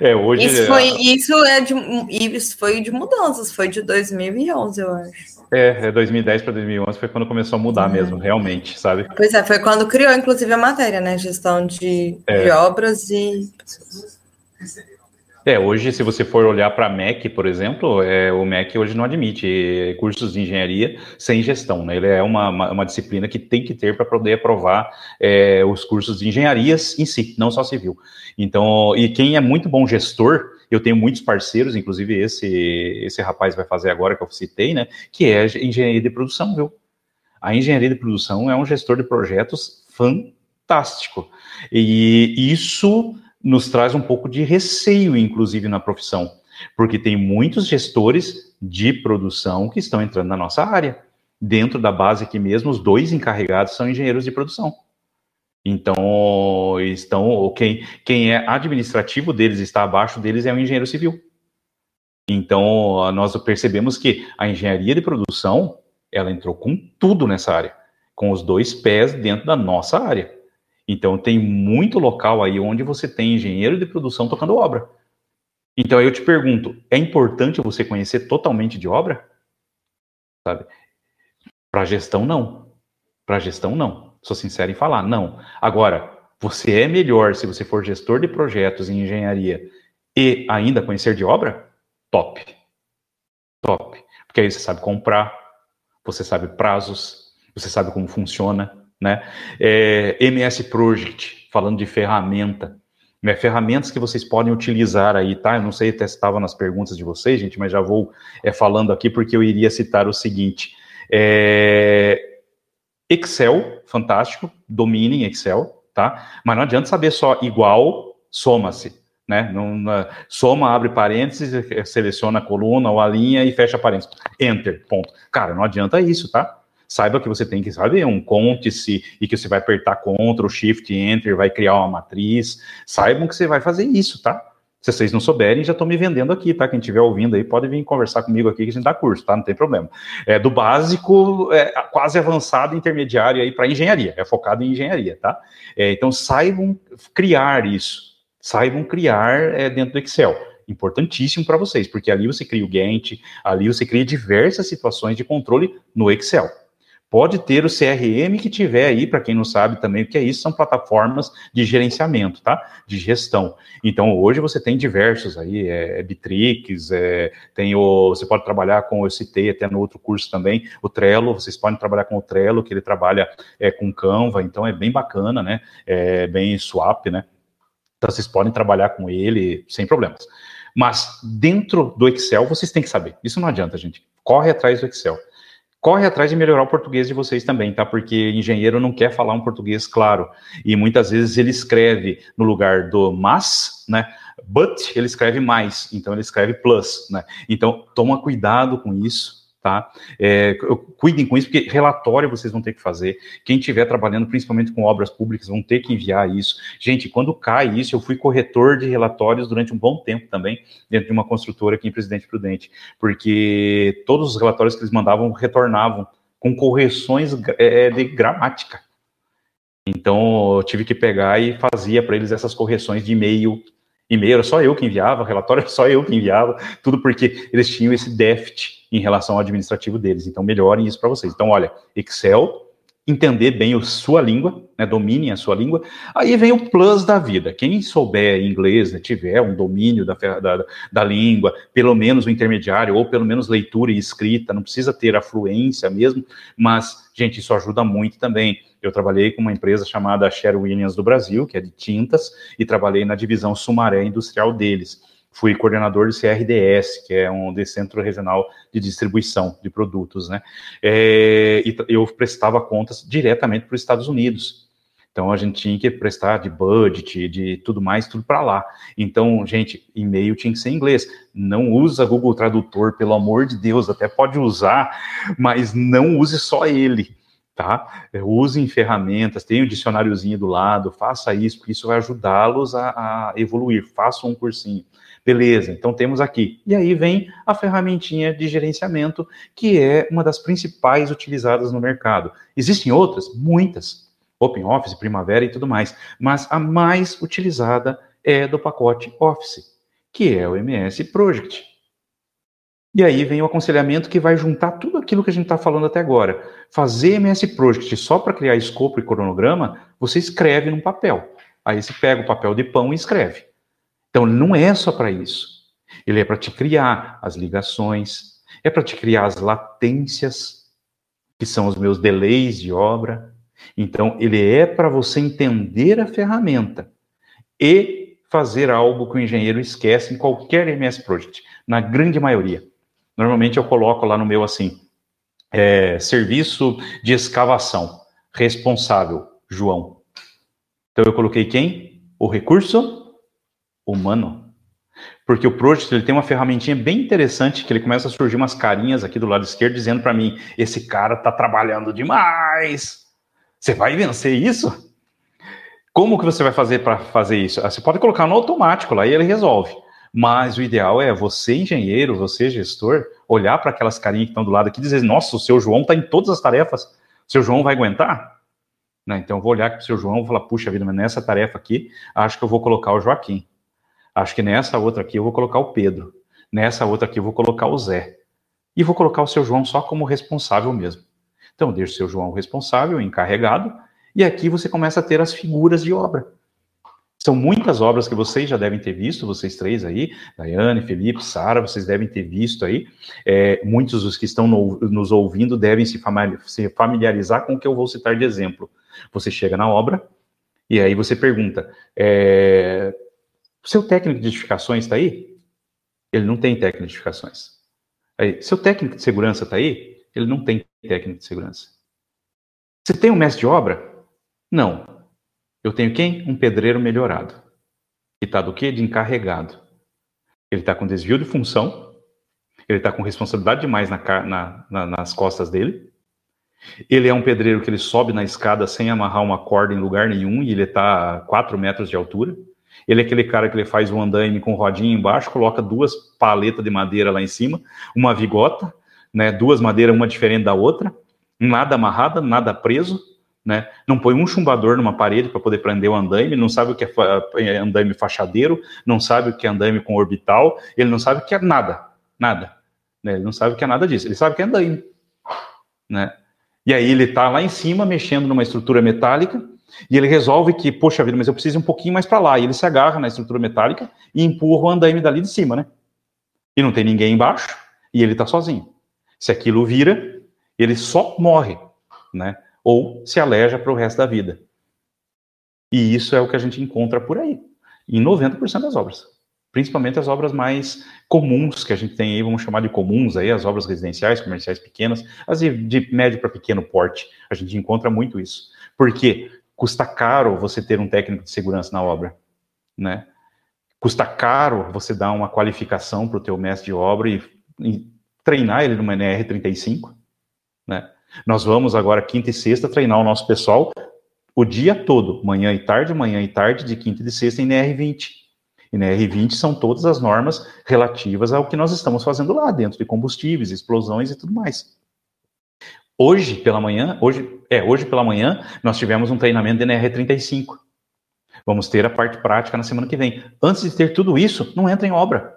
É, é hoje... Isso, foi, isso, é de, isso foi de mudanças, foi de 2011, eu acho. É, é 2010 para 2011 foi quando começou a mudar uhum. mesmo, realmente, sabe? Pois é, foi quando criou, inclusive, a matéria, né? Gestão de, é. de obras e... É, hoje, se você for olhar para MEC, por exemplo, é, o MEC hoje não admite cursos de engenharia sem gestão, né? Ele é uma, uma, uma disciplina que tem que ter para poder aprovar é, os cursos de engenharias em si, não só civil. Então, e quem é muito bom gestor, eu tenho muitos parceiros, inclusive esse, esse rapaz vai fazer agora que eu citei, né? Que é engenharia de produção, viu? A engenharia de produção é um gestor de projetos fantástico. E isso nos traz um pouco de receio, inclusive, na profissão, porque tem muitos gestores de produção que estão entrando na nossa área. Dentro da base aqui mesmo, os dois encarregados são engenheiros de produção. Então, estão quem, quem é administrativo deles está abaixo deles é o engenheiro civil. Então, nós percebemos que a engenharia de produção, ela entrou com tudo nessa área, com os dois pés dentro da nossa área. Então tem muito local aí onde você tem engenheiro de produção tocando obra. Então eu te pergunto, é importante você conhecer totalmente de obra? Sabe? Para gestão não. Para gestão não. Sou sincero em falar, não. Agora, você é melhor se você for gestor de projetos em engenharia e ainda conhecer de obra? Top. Top. Porque aí você sabe comprar, você sabe prazos, você sabe como funciona, né? É, MS Project, falando de ferramenta, né? ferramentas que vocês podem utilizar aí, tá? Eu não sei se estava nas perguntas de vocês, gente, mas já vou é, falando aqui porque eu iria citar o seguinte. É, Excel, fantástico, dominem Excel, tá? Mas não adianta saber só igual, soma-se né? Soma, abre parênteses, seleciona a coluna ou a linha e fecha parênteses. Enter, ponto. Cara, não adianta isso, tá? Saiba que você tem que saber um conte-se e que você vai apertar Ctrl, Shift, Enter, vai criar uma matriz. Saibam que você vai fazer isso, tá? Se vocês não souberem, já estou me vendendo aqui, tá? Quem estiver ouvindo aí pode vir conversar comigo aqui que a gente dá curso, tá? Não tem problema. É do básico, é, quase avançado, intermediário aí para engenharia. É focado em engenharia, tá? É, então saibam criar isso saibam criar é, dentro do Excel. Importantíssimo para vocês, porque ali você cria o Gantt, ali você cria diversas situações de controle no Excel. Pode ter o CRM que tiver aí, para quem não sabe também o que é isso, são plataformas de gerenciamento, tá? De gestão. Então, hoje você tem diversos aí, é, é Bitrix, é, tem o, você pode trabalhar com, eu citei até no outro curso também, o Trello, vocês podem trabalhar com o Trello, que ele trabalha é, com Canva, então é bem bacana, né? É bem swap, né? Então, vocês podem trabalhar com ele sem problemas. Mas dentro do Excel, vocês têm que saber. Isso não adianta, gente. Corre atrás do Excel. Corre atrás de melhorar o português de vocês também, tá? Porque engenheiro não quer falar um português claro. E muitas vezes ele escreve no lugar do mas, né? But, ele escreve mais. Então ele escreve plus, né? Então toma cuidado com isso tá? É, cuidem com isso, porque relatório vocês vão ter que fazer. Quem estiver trabalhando, principalmente com obras públicas, vão ter que enviar isso. Gente, quando cai isso, eu fui corretor de relatórios durante um bom tempo também, dentro de uma construtora aqui em Presidente Prudente, porque todos os relatórios que eles mandavam retornavam com correções é, de gramática. Então, eu tive que pegar e fazia para eles essas correções de e-mail e-mail era só eu que enviava, relatório era só eu que enviava, tudo porque eles tinham esse déficit em relação ao administrativo deles. Então, melhorem isso para vocês. Então, olha, Excel, entender bem a sua língua, né, dominem a sua língua. Aí vem o plus da vida. Quem souber inglês, né, tiver um domínio da, da, da língua, pelo menos o intermediário, ou pelo menos leitura e escrita, não precisa ter a fluência mesmo, mas, gente, isso ajuda muito também. Eu trabalhei com uma empresa chamada Sher Williams do Brasil, que é de tintas, e trabalhei na divisão Sumaré Industrial deles fui coordenador do CRDS, que é um de Centro Regional de Distribuição de Produtos, né? É, e eu prestava contas diretamente para os Estados Unidos. Então a gente tinha que prestar de budget, de tudo mais, tudo para lá. Então, gente, e-mail tinha que ser em inglês. Não usa Google Tradutor, pelo amor de Deus, até pode usar, mas não use só ele tá? Usem ferramentas, tenha um dicionáriozinho do lado, faça isso, porque isso vai ajudá-los a, a, evoluir. Faça um cursinho. Beleza, então temos aqui. E aí vem a ferramentinha de gerenciamento, que é uma das principais utilizadas no mercado. Existem outras? Muitas. Open Office, Primavera e tudo mais. Mas a mais utilizada é do pacote Office, que é o MS Project. E aí vem o aconselhamento que vai juntar tudo aquilo que a gente está falando até agora. Fazer MS Project só para criar escopo e cronograma, você escreve num papel. Aí você pega o papel de pão e escreve. Então, não é só para isso. Ele é para te criar as ligações, é para te criar as latências, que são os meus delays de obra. Então, ele é para você entender a ferramenta e fazer algo que o engenheiro esquece em qualquer MS Project, na grande maioria. Normalmente eu coloco lá no meu assim, é, serviço de escavação, responsável, João. Então eu coloquei quem? O recurso humano. Porque o Project ele tem uma ferramentinha bem interessante que ele começa a surgir umas carinhas aqui do lado esquerdo dizendo para mim: esse cara tá trabalhando demais. Você vai vencer isso? Como que você vai fazer para fazer isso? Ah, você pode colocar no automático lá e ele resolve. Mas o ideal é você, engenheiro, você, gestor, olhar para aquelas carinhas que estão do lado aqui e dizer: nossa, o seu João está em todas as tarefas. O seu João vai aguentar? Né? Então, eu vou olhar para o seu João e falar, puxa vida, mas nessa tarefa aqui, acho que eu vou colocar o Joaquim. Acho que nessa outra aqui eu vou colocar o Pedro. Nessa outra aqui eu vou colocar o Zé. E vou colocar o seu João só como responsável mesmo. Então, deixa o seu João responsável, encarregado, e aqui você começa a ter as figuras de obra. São muitas obras que vocês já devem ter visto, vocês três aí, Daiane, Felipe, Sara, vocês devem ter visto aí. É, muitos dos que estão no, nos ouvindo devem se familiarizar com o que eu vou citar de exemplo. Você chega na obra e aí você pergunta: é, seu técnico de edificações está aí? Ele não tem técnico de edificações. Aí, seu técnico de segurança está aí? Ele não tem técnico de segurança. Você tem um mestre de obra? Não. Eu tenho quem? Um pedreiro melhorado. E está do quê? De encarregado. Ele está com desvio de função, ele está com responsabilidade demais na, na, na, nas costas dele. Ele é um pedreiro que ele sobe na escada sem amarrar uma corda em lugar nenhum e ele está a 4 metros de altura. Ele é aquele cara que ele faz um andaime com rodinha embaixo, coloca duas paletas de madeira lá em cima, uma vigota, né, duas madeiras, uma diferente da outra, nada amarrada, nada preso, né? Não põe um chumbador numa parede para poder prender o andaime, não sabe o que é, é andaime fachadeiro, não sabe o que é andaime com orbital, ele não sabe o que é nada, nada. Né? Ele não sabe o que é nada disso, ele sabe o que é andaime. Né? E aí ele está lá em cima mexendo numa estrutura metálica e ele resolve que, poxa vida, mas eu preciso ir um pouquinho mais para lá. E ele se agarra na estrutura metálica e empurra o andaime dali de cima, né? E não tem ninguém embaixo e ele está sozinho. Se aquilo vira, ele só morre, né? Ou se aleja para o resto da vida. E isso é o que a gente encontra por aí, em 90% das obras principalmente as obras mais comuns que a gente tem aí, vamos chamar de comuns aí, as obras residenciais, comerciais pequenas, as de médio para pequeno porte, a gente encontra muito isso. Porque custa caro você ter um técnico de segurança na obra, né? Custa caro você dar uma qualificação para o teu mestre de obra e, e treinar ele numa NR35, né? Nós vamos agora quinta e sexta treinar o nosso pessoal o dia todo, manhã e tarde, manhã e tarde, de quinta e de sexta em NR20. E na R20 são todas as normas relativas ao que nós estamos fazendo lá dentro de combustíveis, explosões e tudo mais. Hoje pela manhã, hoje, é, hoje pela manhã, nós tivemos um treinamento de NR35. Vamos ter a parte prática na semana que vem. Antes de ter tudo isso, não entra em obra.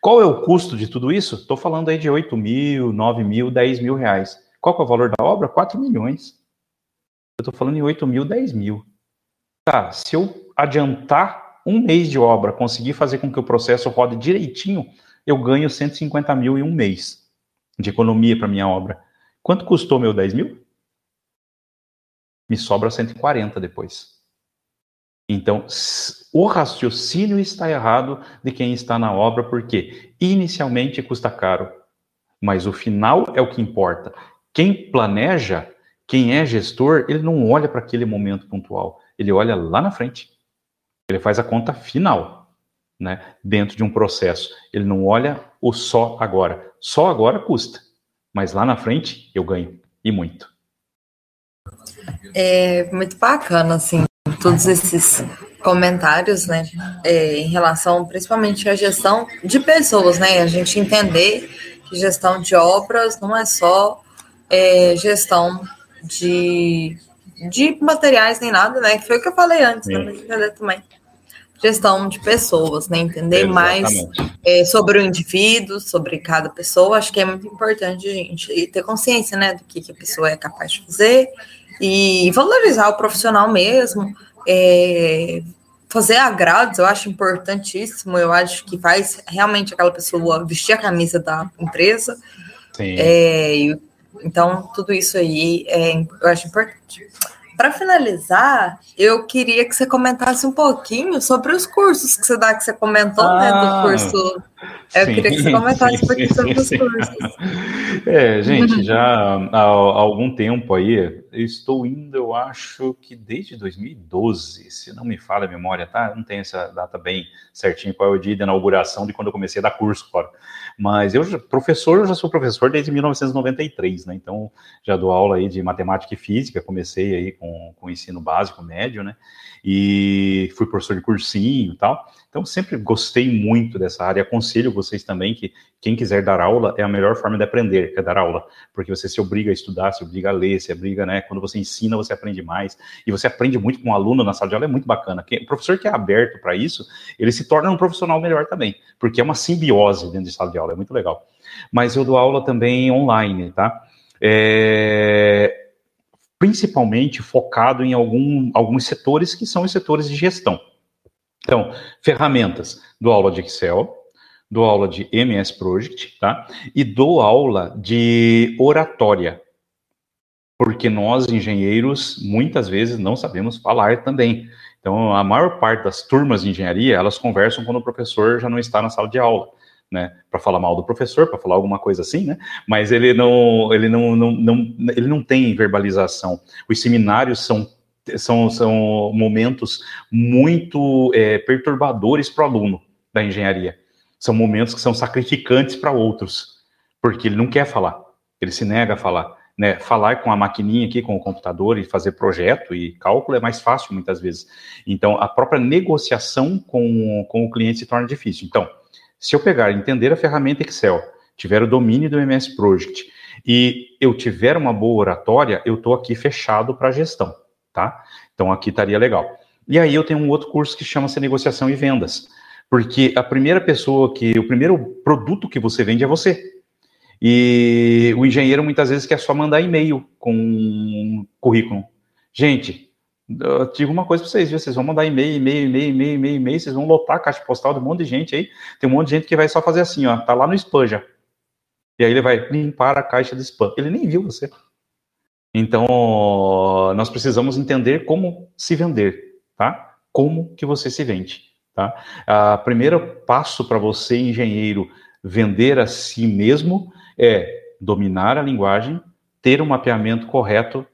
Qual é o custo de tudo isso? Estou falando aí de 8 mil, 9 mil, 10 mil reais. Qual é o valor da obra? 4 milhões. Eu estou falando em 8 mil, 10 mil. Tá, se eu adiantar um mês de obra, conseguir fazer com que o processo rode direitinho, eu ganho 150 mil em um mês de economia para minha obra. Quanto custou meu 10 mil? Me sobra 140 depois. Então, o raciocínio está errado de quem está na obra, porque inicialmente custa caro, mas o final é o que importa. Quem planeja, quem é gestor, ele não olha para aquele momento pontual, ele olha lá na frente. Ele faz a conta final, né? Dentro de um processo. Ele não olha o só agora. Só agora custa, mas lá na frente eu ganho e muito. É muito bacana, assim, todos esses comentários, né, é, em relação principalmente à gestão de pessoas, né, a gente entender que gestão de obras não é só é, gestão de, de materiais nem nada, né, que foi o que eu falei antes, né, também gestão de pessoas, né? Entender mais é, sobre o indivíduo, sobre cada pessoa. Acho que é muito importante a gente ter consciência, né, do que, que a pessoa é capaz de fazer e valorizar o profissional mesmo. É, fazer agrados, eu acho importantíssimo. Eu acho que faz realmente aquela pessoa vestir a camisa da empresa. É, então, tudo isso aí é, eu acho importante. Para finalizar, eu queria que você comentasse um pouquinho sobre os cursos que você dá, que você comentou, ah, né, do ah, curso. Eu sim, queria que você comentasse sim, um pouquinho sobre os cursos. É, gente, já há, há, algum tempo aí, eu estou indo, eu acho que desde 2012, se não me falha a memória, tá? Não tenho essa data bem certinha, qual é o dia de inauguração de quando eu comecei a dar curso fora. Mas eu, professor, eu já sou professor desde 1993, né? Então, já dou aula aí de matemática e física, comecei aí com, com ensino básico, médio, né? E fui professor de cursinho e tal. Então, sempre gostei muito dessa área. aconselho vocês também que quem quiser dar aula é a melhor forma de aprender, é dar aula, porque você se obriga a estudar, se obriga a ler, se obriga, né? Quando você ensina, você aprende mais e você aprende muito com um aluno na sala de aula, é muito bacana. O professor que é aberto para isso, ele se torna um profissional melhor também, porque é uma simbiose dentro de sala de aula, é muito legal. Mas eu dou aula também online, tá? É, principalmente focado em algum, alguns setores que são os setores de gestão. Então, ferramentas, dou aula de Excel, dou aula de MS Project, tá? E dou aula de oratória, porque nós, engenheiros, muitas vezes não sabemos falar também. Então, a maior parte das turmas de engenharia, elas conversam quando o professor já não está na sala de aula né, para falar mal do professor, para falar alguma coisa assim, né? Mas ele não, ele não, não, não, ele não tem verbalização. Os seminários são são, são momentos muito é, perturbadores para o aluno da engenharia. São momentos que são sacrificantes para outros, porque ele não quer falar, ele se nega a falar. Né? Falar com a maquininha aqui, com o computador e fazer projeto e cálculo é mais fácil muitas vezes. Então, a própria negociação com, com o cliente se torna difícil. Então, se eu pegar entender a ferramenta Excel, tiver o domínio do MS Project e eu tiver uma boa oratória, eu estou aqui fechado para gestão, tá? Então aqui estaria legal. E aí eu tenho um outro curso que chama-se negociação e vendas, porque a primeira pessoa que, o primeiro produto que você vende é você. E o engenheiro muitas vezes quer só mandar e-mail com um currículo. Gente, eu digo uma coisa para vocês? Vocês vão mandar e-mail, e-mail, e-mail, e-mail, e-mail, e-mail, vocês vão lotar a caixa postal de um monte de gente aí. Tem um monte de gente que vai só fazer assim, ó, tá lá no spam já. E aí ele vai limpar a caixa de spam. Ele nem viu você. Então, nós precisamos entender como se vender, tá? Como que você se vende, tá? A primeiro passo para você, engenheiro, vender a si mesmo é dominar a linguagem, ter um mapeamento correto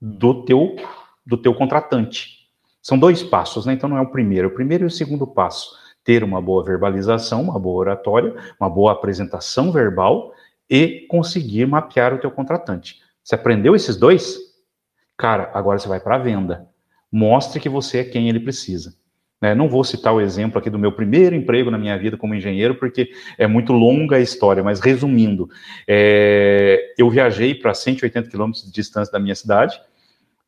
do teu do teu contratante. São dois passos, né? Então não é o primeiro, o primeiro e o segundo passo. Ter uma boa verbalização, uma boa oratória, uma boa apresentação verbal e conseguir mapear o teu contratante. Você aprendeu esses dois? Cara, agora você vai para a venda. Mostre que você é quem ele precisa. Né? Não vou citar o exemplo aqui do meu primeiro emprego na minha vida como engenheiro, porque é muito longa a história, mas resumindo, é... eu viajei para 180 quilômetros de distância da minha cidade,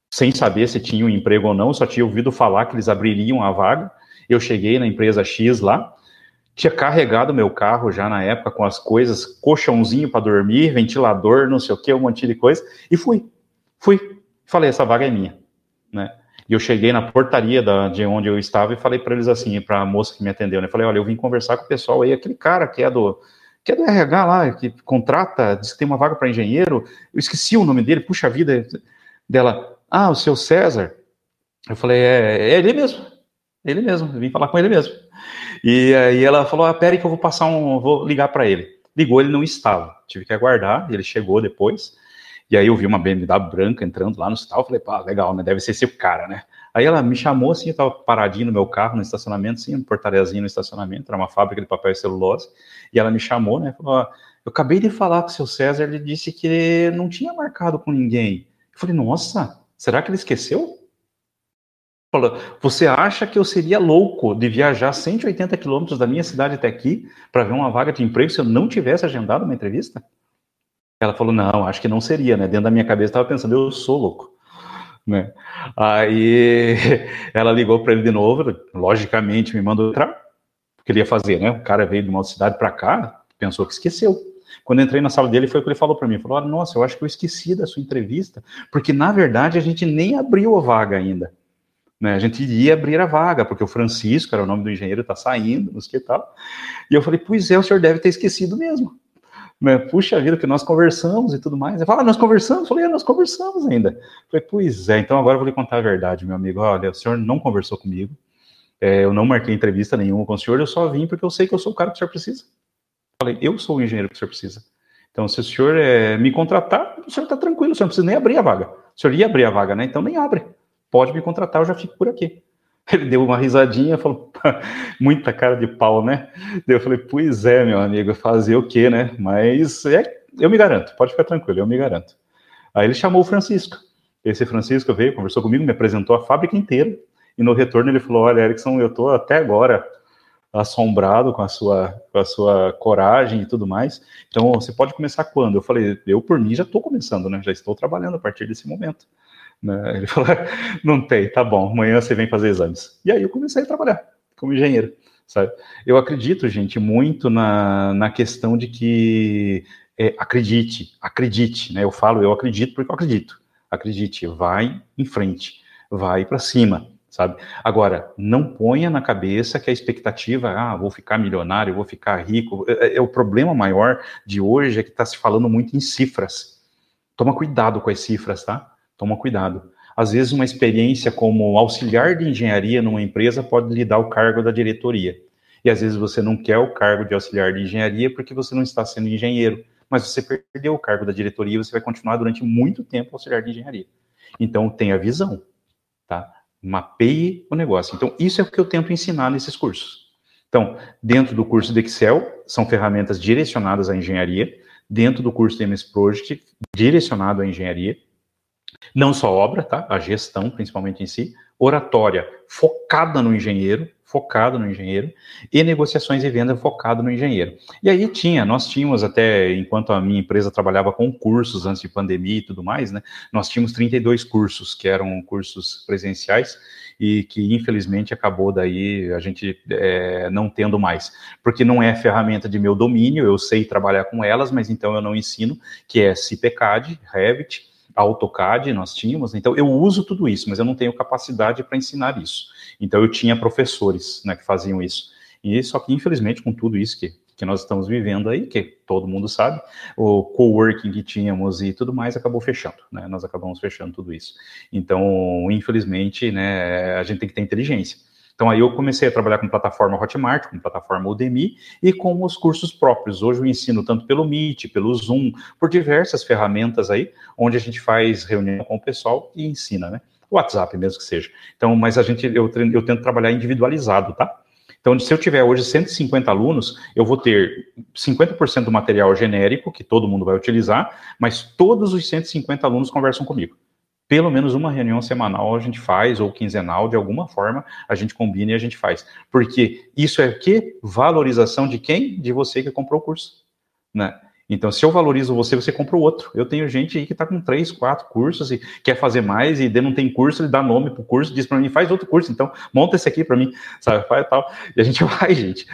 sem saber se tinha um emprego ou não, só tinha ouvido falar que eles abririam a vaga. Eu cheguei na empresa X lá, tinha carregado meu carro já na época com as coisas, colchãozinho para dormir, ventilador, não sei o que, um monte de coisa, e fui. Fui. Falei, essa vaga é minha, né? E eu cheguei na portaria da, de onde eu estava e falei para eles assim, para a moça que me atendeu, né? Falei, olha, eu vim conversar com o pessoal aí, aquele cara que é do que é do RH lá, que contrata, diz que tem uma vaga para engenheiro, eu esqueci o nome dele, puxa vida, dela, ah, o seu César? Eu falei, é, é ele mesmo. Ele mesmo, vim falar com ele mesmo. E aí ela falou, ah, peraí que eu vou passar um, vou ligar para ele. Ligou, ele não estava. Tive que aguardar, ele chegou depois. E aí eu vi uma BMW branca entrando lá no hospital, falei, pá, legal, né? Deve ser esse cara, né? Aí ela me chamou assim, eu tava paradinho no meu carro, no estacionamento, assim, um portariazinho no estacionamento, era uma fábrica de papel e celulose, e ela me chamou, né? Falou, eu acabei de falar com o seu César, ele disse que não tinha marcado com ninguém. Eu falei, nossa, Será que ele esqueceu? Falou, você acha que eu seria louco de viajar 180 quilômetros da minha cidade até aqui para ver uma vaga de emprego se eu não tivesse agendado uma entrevista? Ela falou, não, acho que não seria, né? Dentro da minha cabeça estava pensando, eu sou louco. Né? Aí ela ligou para ele de novo, logicamente me mandou entrar, porque ele ia fazer, né? O cara veio de uma cidade para cá, pensou que esqueceu. Quando entrei na sala dele, foi o que ele falou para mim. Falou: Nossa, eu acho que eu esqueci da sua entrevista, porque na verdade a gente nem abriu a vaga ainda. Né? A gente ia abrir a vaga, porque o Francisco, era o nome do engenheiro, está saindo, não sei o que tal. E eu falei: Pois é, o senhor deve ter esquecido mesmo. Né? Puxa vida, que nós conversamos e tudo mais. Ele fala: ah, Nós conversamos? Eu falei: é, Nós conversamos ainda. Eu falei: Pois é, então agora eu vou lhe contar a verdade, meu amigo. Olha, o senhor não conversou comigo. É, eu não marquei entrevista nenhuma com o senhor, eu só vim porque eu sei que eu sou o cara que o senhor precisa. Falei, eu sou o engenheiro que o senhor precisa. Então, se o senhor é, me contratar, o senhor está tranquilo, o senhor não precisa nem abrir a vaga. O senhor ia abrir a vaga, né? Então nem abre. Pode me contratar, eu já fico por aqui. Ele deu uma risadinha, falou, muita cara de pau, né? Eu falei, pois é, meu amigo, fazer o quê, né? Mas é, eu me garanto, pode ficar tranquilo, eu me garanto. Aí ele chamou o Francisco. Esse Francisco veio, conversou comigo, me apresentou a fábrica inteira, e no retorno ele falou, olha, Erickson, eu estou até agora assombrado com a sua, com a sua coragem e tudo mais. Então, você pode começar quando? Eu falei, eu por mim já estou começando, né? Já estou trabalhando a partir desse momento. Né? Ele falou, não tem, tá bom, amanhã você vem fazer exames. E aí eu comecei a trabalhar como engenheiro, sabe? Eu acredito, gente, muito na, na questão de que é, acredite, acredite, né? Eu falo, eu acredito porque eu acredito. Acredite, vai em frente, vai para cima, sabe? Agora, não ponha na cabeça que a expectativa, ah, vou ficar milionário, vou ficar rico. É, é, é o problema maior de hoje é que está se falando muito em cifras. Toma cuidado com as cifras, tá? Toma cuidado. Às vezes, uma experiência como auxiliar de engenharia numa empresa pode lhe dar o cargo da diretoria. E às vezes você não quer o cargo de auxiliar de engenharia porque você não está sendo engenheiro, mas você perdeu o cargo da diretoria e você vai continuar durante muito tempo auxiliar de engenharia. Então, tenha visão, tá? Mapeie o negócio. Então, isso é o que eu tento ensinar nesses cursos. Então, dentro do curso de Excel, são ferramentas direcionadas à engenharia. Dentro do curso de MS Project, direcionado à engenharia. Não só obra, tá? A gestão, principalmente em si. Oratória, focada no engenheiro, focado no engenheiro, e negociações e venda focado no engenheiro. E aí tinha, nós tínhamos até, enquanto a minha empresa trabalhava com cursos antes de pandemia e tudo mais, né, nós tínhamos 32 cursos, que eram cursos presenciais, e que infelizmente acabou daí a gente é, não tendo mais, porque não é ferramenta de meu domínio, eu sei trabalhar com elas, mas então eu não ensino, que é CIPECAD, Revit, AutoCAD nós tínhamos, então eu uso tudo isso, mas eu não tenho capacidade para ensinar isso. Então eu tinha professores né, que faziam isso. E só que, infelizmente, com tudo isso que, que nós estamos vivendo aí, que todo mundo sabe, o coworking que tínhamos e tudo mais acabou fechando, né? Nós acabamos fechando tudo isso. Então, infelizmente, né, a gente tem que ter inteligência. Então aí eu comecei a trabalhar com plataforma Hotmart, com plataforma Udemy e com os cursos próprios. Hoje eu ensino tanto pelo Meet, pelo Zoom, por diversas ferramentas aí, onde a gente faz reunião com o pessoal e ensina, né? WhatsApp mesmo que seja. Então, mas a gente, eu, eu tento trabalhar individualizado, tá? Então, se eu tiver hoje 150 alunos, eu vou ter 50% do material genérico, que todo mundo vai utilizar, mas todos os 150 alunos conversam comigo pelo menos uma reunião semanal a gente faz, ou quinzenal, de alguma forma, a gente combina e a gente faz. Porque isso é o quê? Valorização de quem? De você que comprou o curso. Né? Então, se eu valorizo você, você compra o outro. Eu tenho gente aí que está com três, quatro cursos e quer fazer mais e não tem curso, ele dá nome para o curso, diz para mim, faz outro curso, então monta esse aqui para mim, sabe? Faz tal. E a gente vai, gente.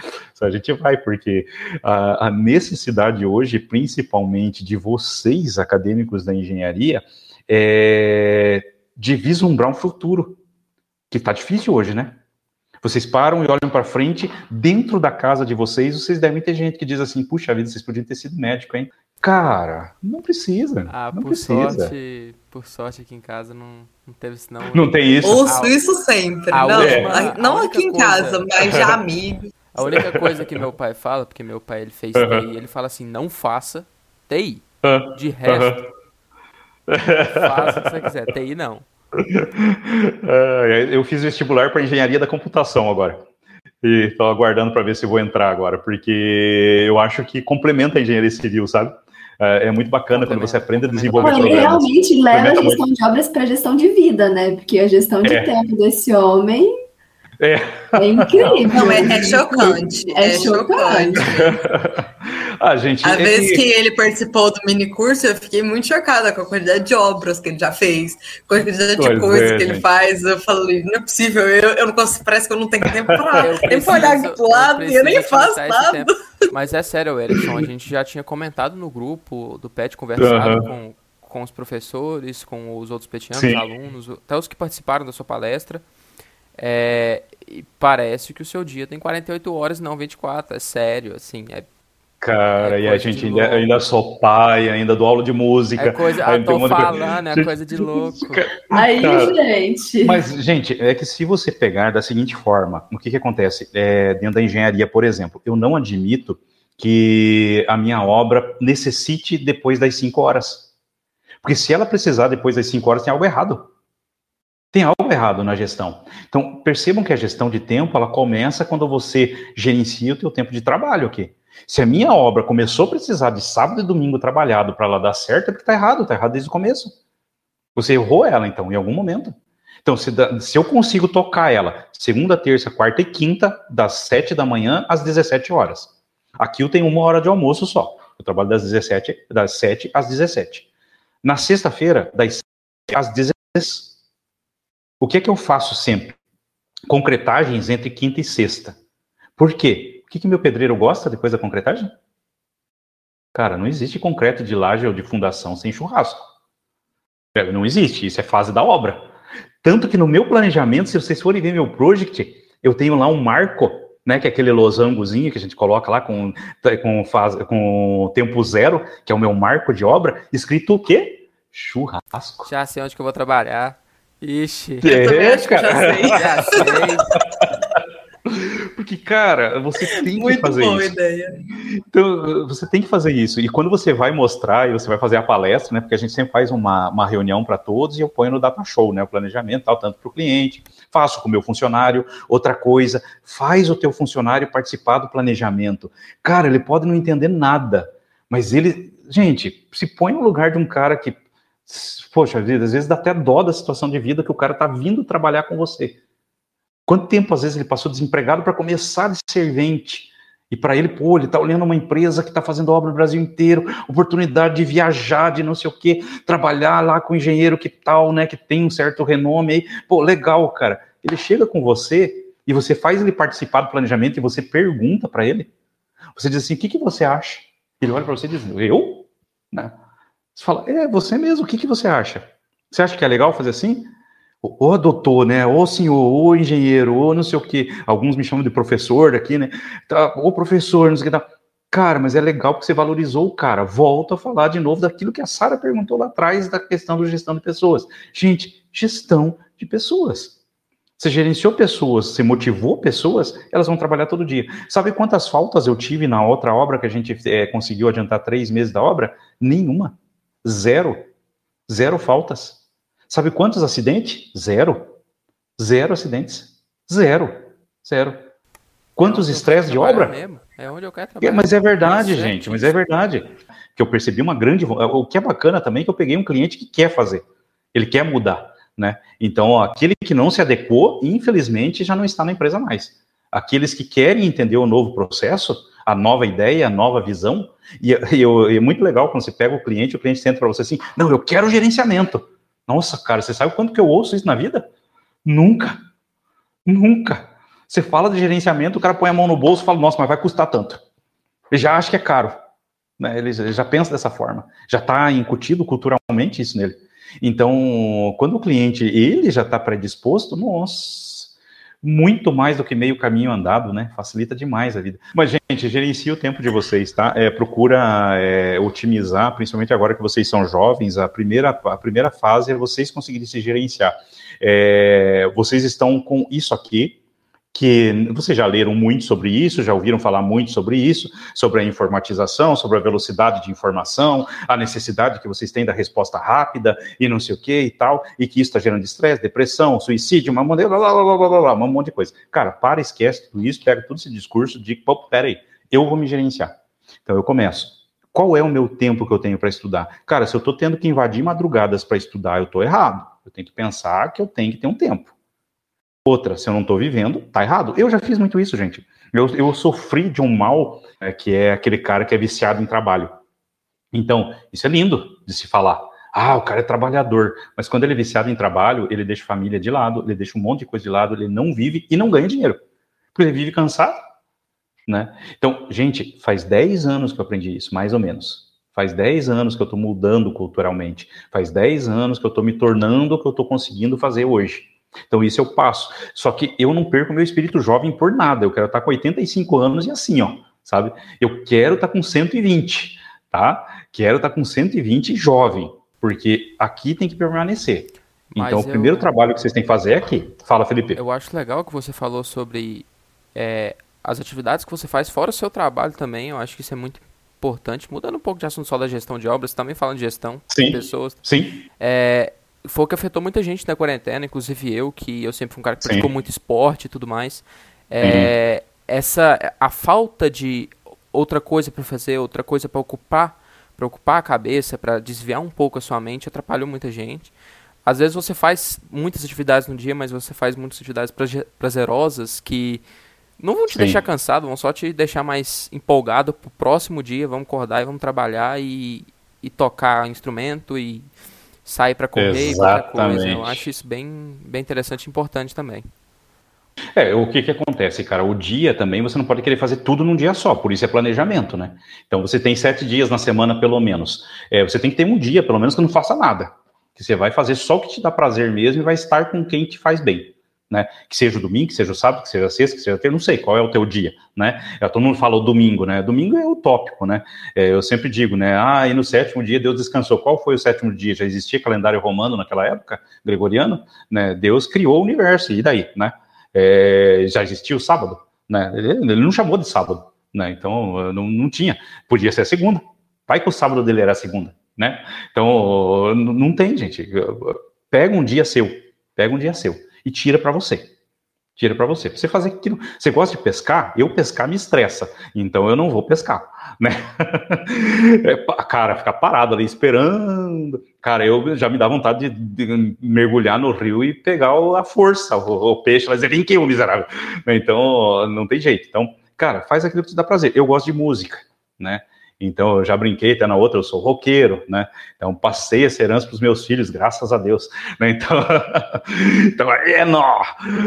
A gente vai, porque a, a necessidade hoje, principalmente de vocês, acadêmicos da engenharia, é, de vislumbrar um futuro, que está difícil hoje, né? Vocês param e olham para frente, dentro da casa de vocês, vocês devem ter gente que diz assim: puxa vida, vocês podiam ter sido médico, hein? Cara, não precisa. Ah, não por precisa. sorte, por sorte aqui em casa não, não teve isso, não. Não tem isso. Ouço isso sempre. a não, última- não a aqui em casa, mas já amigos. A única coisa que meu pai fala, porque meu pai ele fez TI, ele fala assim: não faça TI. Ah, De resto, faça o que você quiser. TI não. ah, eu fiz vestibular para engenharia da computação agora. E estou aguardando para ver se vou entrar agora, porque eu acho que complementa a engenharia civil, sabe? É é muito bacana quando você aprende a desenvolver Bom, ele programas. realmente leva a Complementa muito. gestão de obras para gestão de vida, né? Porque a gestão de É. tempo desse homem É. é incrível. Não, é, é chocante. É É, chocante. Ah, gente, A é vez que- que ele participou do mini curso, eu fiquei muito chocada com a quantidade de obras que ele já fez, com a quantidade de Pois coisas é, que ele gente. faz. Eu falei, não é possível, eu, eu não consigo, parece que eu não tenho tempo pra, Eu nem pra olhar pro lado eu e eu nem faço nada. Mas é sério, Erickson, a gente já tinha comentado no grupo do PET, conversado Aham. com, com os professores, com os outros petianos, Sim. alunos, até os que participaram da sua palestra. É, e parece que o seu dia tem 48 horas, não 24. É sério, assim. É, Cara, É e a gente ainda, ainda sou pai, ainda dou aula de música. é coisa. Ah, ainda tem tô falando, é coisa de louco. Aí, Cara, gente. Mas, gente, é que se você pegar da seguinte forma, o que, que acontece? É, dentro da engenharia, por exemplo, eu não admito que a minha obra necessite depois das 5 horas. Porque se ela precisar depois das 5 horas, tem algo errado. Tem algo errado na gestão. Então, percebam que a gestão de tempo, ela começa quando você gerencia o teu tempo de trabalho aqui. Se a minha obra começou a precisar de sábado e domingo trabalhado para ela dar certo, é porque está errado, está errado desde o começo. Você errou ela, então, em algum momento. Então, se, se, eu consigo tocar ela segunda, terça, quarta e quinta, das 7 da manhã às 17 horas. Aqui eu tenho uma hora de almoço só. Eu trabalho das 17, das 7 às 17. Na sexta-feira, das 7 às 16. O que é que eu faço sempre? Concretagens entre quinta e sexta. Por quê? O que, que meu pedreiro gosta depois da concretagem? Cara, não existe concreto de laje ou de fundação sem churrasco. Não existe, isso é fase da obra. Tanto que no meu planejamento, se vocês forem ver meu project, eu tenho lá um marco, né, que é aquele losangozinho que a gente coloca lá com, com, faz, com tempo zero, que é o meu marco de obra, escrito o quê? Churrasco. Já sei onde que eu vou trabalhar. Ixi. É, cara. Já sei. Já sei. Porque, cara, você tem Muito que fazer boa isso. ideia. Então, você tem que fazer isso. E quando você vai mostrar e você vai fazer a palestra, né? Porque a gente sempre faz uma, uma reunião para todos e eu ponho no data show, né? O planejamento, tal, tanto para o cliente, faço com o meu funcionário. Outra coisa, faz o teu funcionário participar do planejamento. Cara, ele pode não entender nada, mas ele, gente, se põe no lugar de um cara que, poxa vida, às vezes dá até dó da situação de vida que o cara tá vindo trabalhar com você. Quanto tempo, às vezes, ele passou desempregado para começar de servente? E para ele, pô, ele está olhando uma empresa que está fazendo obra no Brasil inteiro, oportunidade de viajar, de não sei o quê, trabalhar lá com um engenheiro que tal, né, que tem um certo renome aí. Pô, legal, cara. Ele chega com você e você faz ele participar do planejamento e você pergunta para ele. Você diz assim: o que, que você acha? Ele olha para você e diz: eu? Né? Você fala: é, você mesmo, o que, que você acha? Você acha que é legal fazer assim? Ô doutor, né? Ô senhor, ô engenheiro, ô não sei o que. Alguns me chamam de professor aqui, né? Tá, ô professor, não sei o que. Tá. Cara, mas é legal porque você valorizou o cara. Volta a falar de novo daquilo que a Sara perguntou lá atrás da questão da gestão de pessoas. Gente, gestão de pessoas. Você gerenciou pessoas, você motivou pessoas, elas vão trabalhar todo dia. Sabe quantas faltas eu tive na outra obra que a gente é, conseguiu adiantar três meses da obra? Nenhuma. Zero. Zero faltas. Sabe quantos acidentes? Zero. Zero acidentes. Zero. Zero. Quantos estresses de obra? Mesmo. É onde eu quero trabalhar. É, mas é verdade, gente, mas é verdade. Que eu percebi uma grande. O que é bacana também é que eu peguei um cliente que quer fazer. Ele quer mudar. Né? Então, ó, aquele que não se adequou, infelizmente, já não está na empresa mais. Aqueles que querem entender o novo processo, a nova ideia, a nova visão, e, e, e é muito legal quando você pega o cliente, o cliente senta para você assim: não, eu quero gerenciamento. Nossa, cara, você sabe quanto que eu ouço isso na vida? Nunca. Nunca. Você fala de gerenciamento, o cara põe a mão no bolso e fala, nossa, mas vai custar tanto. Ele já acha que é caro. Né? Ele, já pensa dessa forma. Já está incutido culturalmente isso nele. Então, quando o cliente, ele já está predisposto, nossa, muito mais do que meio caminho andado, né? Facilita demais a vida. Mas, gente, gerencie o tempo de vocês, tá? É, procura é, otimizar, principalmente agora que vocês são jovens, a primeira, a primeira fase é vocês conseguirem se gerenciar. É, vocês estão com isso aqui, que vocês já leram muito sobre isso, já ouviram falar muito sobre isso, sobre a informatização, sobre a velocidade de informação, a necessidade que vocês têm da resposta rápida e não sei o que e tal, e que isso está gerando estresse, depressão, suicídio, uma monte, blá, blá, blá, blá, blá, um monte de coisa. Cara, para, esquece tudo isso, pega todo esse discurso de, pô, peraí, eu vou me gerenciar. Então eu começo. Qual é o meu tempo que eu tenho para estudar? Cara, se eu estou tendo que invadir madrugadas para estudar, eu estou errado. Eu tenho que pensar que eu tenho que ter um tempo. Outra, se eu não estou vivendo, tá errado. Eu já fiz muito isso, gente. Eu, eu sofri de um mal é, que é aquele cara que é viciado em trabalho. Então, isso é lindo de se falar. Ah, o cara é trabalhador. Mas quando ele é viciado em trabalho, ele deixa família de lado, ele deixa um monte de coisa de lado, ele não vive e não ganha dinheiro. Porque ele vive cansado. Né? Então, gente, faz 10 anos que eu aprendi isso, mais ou menos. Faz 10 anos que eu estou mudando culturalmente. Faz 10 anos que eu estou me tornando o que eu estou conseguindo fazer hoje. Então, isso eu passo. Só que eu não perco meu espírito jovem por nada. Eu quero estar com 85 anos e assim, ó, sabe? Eu quero estar com 120, tá? Quero estar com 120 jovem, porque aqui tem que permanecer. Mas então, eu... o primeiro trabalho que vocês têm que fazer é aqui. Fala, Felipe. Eu acho legal que você falou sobre é, as atividades que você faz fora o seu trabalho também. Eu acho que isso é muito importante. Mudando um pouco de assunto só da gestão de obras, também falando de gestão sim, de pessoas. Sim. É, foi o que afetou muita gente na quarentena, inclusive eu, que eu sempre fui um cara que Sim. praticou muito esporte e tudo mais. É, uhum. Essa, a falta de outra coisa para fazer, outra coisa para ocupar, para ocupar a cabeça, para desviar um pouco a sua mente, atrapalhou muita gente. às vezes você faz muitas atividades no dia, mas você faz muitas atividades prazerosas que não vão te Sim. deixar cansado, vão só te deixar mais empolgado pro próximo dia. Vamos acordar e vamos trabalhar e, e tocar instrumento e sair para correr Exatamente. e coisa. Eu acho isso bem, bem interessante e importante também. É, o que que acontece, cara? O dia também você não pode querer fazer tudo num dia só, por isso é planejamento, né? Então você tem sete dias na semana, pelo menos. É, você tem que ter um dia, pelo menos, que não faça nada. Que você vai fazer só o que te dá prazer mesmo e vai estar com quem te faz bem né? Que seja o domingo, que seja o sábado, que seja a sexta, que seja a não sei qual é o teu dia, né? É, todo mundo fala o domingo, né? Domingo é utópico, né? É, eu sempre digo, né? Ah, e no sétimo dia Deus descansou. Qual foi o sétimo dia? Já existia calendário romano naquela época, gregoriano, né? Deus criou o universo, e daí, né? É, já existia o sábado, né? Ele, ele, não chamou de sábado, né? Então, não, não tinha. Podia ser a segunda. Vai que o sábado dele era a segunda, né? Então, não tem, gente. Pega um dia seu, pega um dia seu e tira para você. Tira para você. Você fazer aquilo. Você gosta de pescar? Eu pescar me estressa. Então eu não vou pescar. Né? É, cara, ficar parado ali esperando. Cara, eu já me dá vontade de, de mergulhar no rio e pegar a força, o, o peixe, mas vem que o miserável. Então, não tem jeito. Então, cara, faz aquilo que te dá prazer. Eu gosto de música, né? Então, eu já brinquei até na outra, eu sou roqueiro, né? Então, passei essa herança para os meus filhos, graças a Deus. Né? Então, então é nó!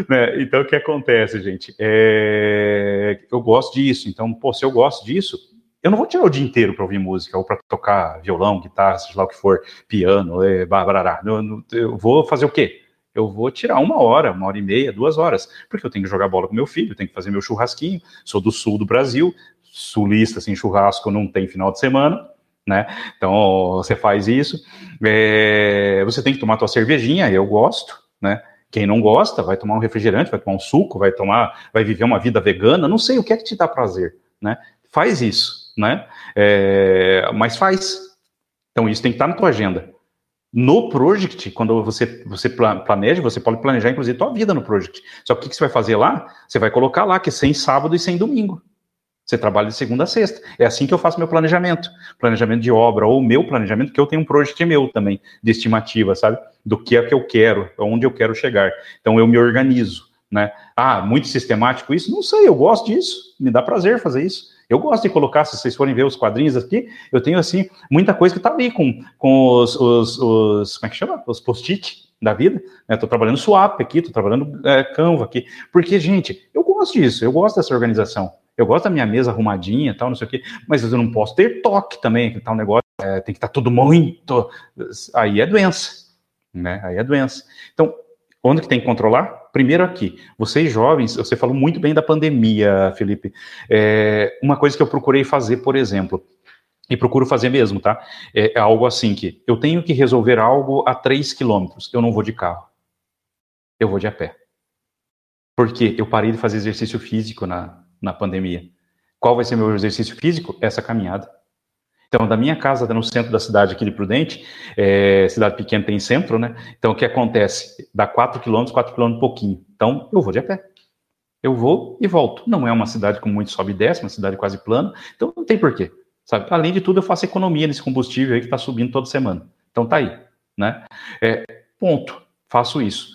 Né? Então, o que acontece, gente? É... Eu gosto disso. Então, pô, se eu gosto disso, eu não vou tirar o dia inteiro para ouvir música, ou para tocar violão, guitarra, seja lá o que for, piano, é, barará. Eu, eu vou fazer o quê? eu vou tirar uma hora, uma hora e meia, duas horas, porque eu tenho que jogar bola com meu filho, tenho que fazer meu churrasquinho, sou do sul do Brasil, sulista, assim, churrasco não tem final de semana, né? Então você faz isso. É, você tem que tomar tua cervejinha, eu gosto, né? Quem não gosta vai tomar um refrigerante, vai tomar um suco, vai tomar, vai viver uma vida vegana, não sei o que é que te dá prazer, né? Faz isso, né? É, mas faz. Então isso tem que estar na tua agenda. No project, quando você, você planeja, você pode planejar inclusive tua vida no project. Só que o que você vai fazer lá? Você vai colocar lá que é sem sábado e sem domingo. Você trabalha de segunda a sexta. É assim que eu faço meu planejamento. Planejamento de obra, ou meu planejamento, que eu tenho um projeto meu também, de estimativa, sabe? Do que é que eu quero, onde eu quero chegar. Então eu me organizo, né? Ah, muito sistemático isso? Não sei, eu gosto disso. Me dá prazer fazer isso. Eu gosto de colocar, se vocês forem ver os quadrinhos aqui, eu tenho, assim, muita coisa que tá ali com, com os, os, os como é que chama? Os post-it da vida. Estou né? trabalhando swap aqui, estou trabalhando é, Canva aqui. Porque, gente, eu gosto disso, eu gosto dessa organização. Eu gosto da minha mesa arrumadinha tal, não sei o quê, mas eu não posso ter toque também, que tal negócio, é, tem que estar tá tudo muito. Aí é doença, né? Aí é doença. Então, onde que tem que controlar? Primeiro aqui, vocês jovens, você falou muito bem da pandemia, Felipe. É, uma coisa que eu procurei fazer, por exemplo, e procuro fazer mesmo, tá? É, é algo assim que eu tenho que resolver algo a 3 quilômetros, eu não vou de carro, eu vou de a pé. Porque eu parei de fazer exercício físico na, na pandemia. Qual vai ser meu exercício físico? Essa caminhada. Então, da minha casa no centro da cidade aqui de Prudente, é, cidade pequena tem centro, né? Então, o que acontece? Dá 4 quilômetros, 4 quilômetros pouquinho. Então, eu vou de a pé. Eu vou e volto. Não é uma cidade com muito sobe e desce, uma cidade quase plana. Então, não tem porquê. Sabe? Além de tudo, eu faço economia nesse combustível aí que está subindo toda semana. Então, tá aí, né? É, ponto. Faço isso.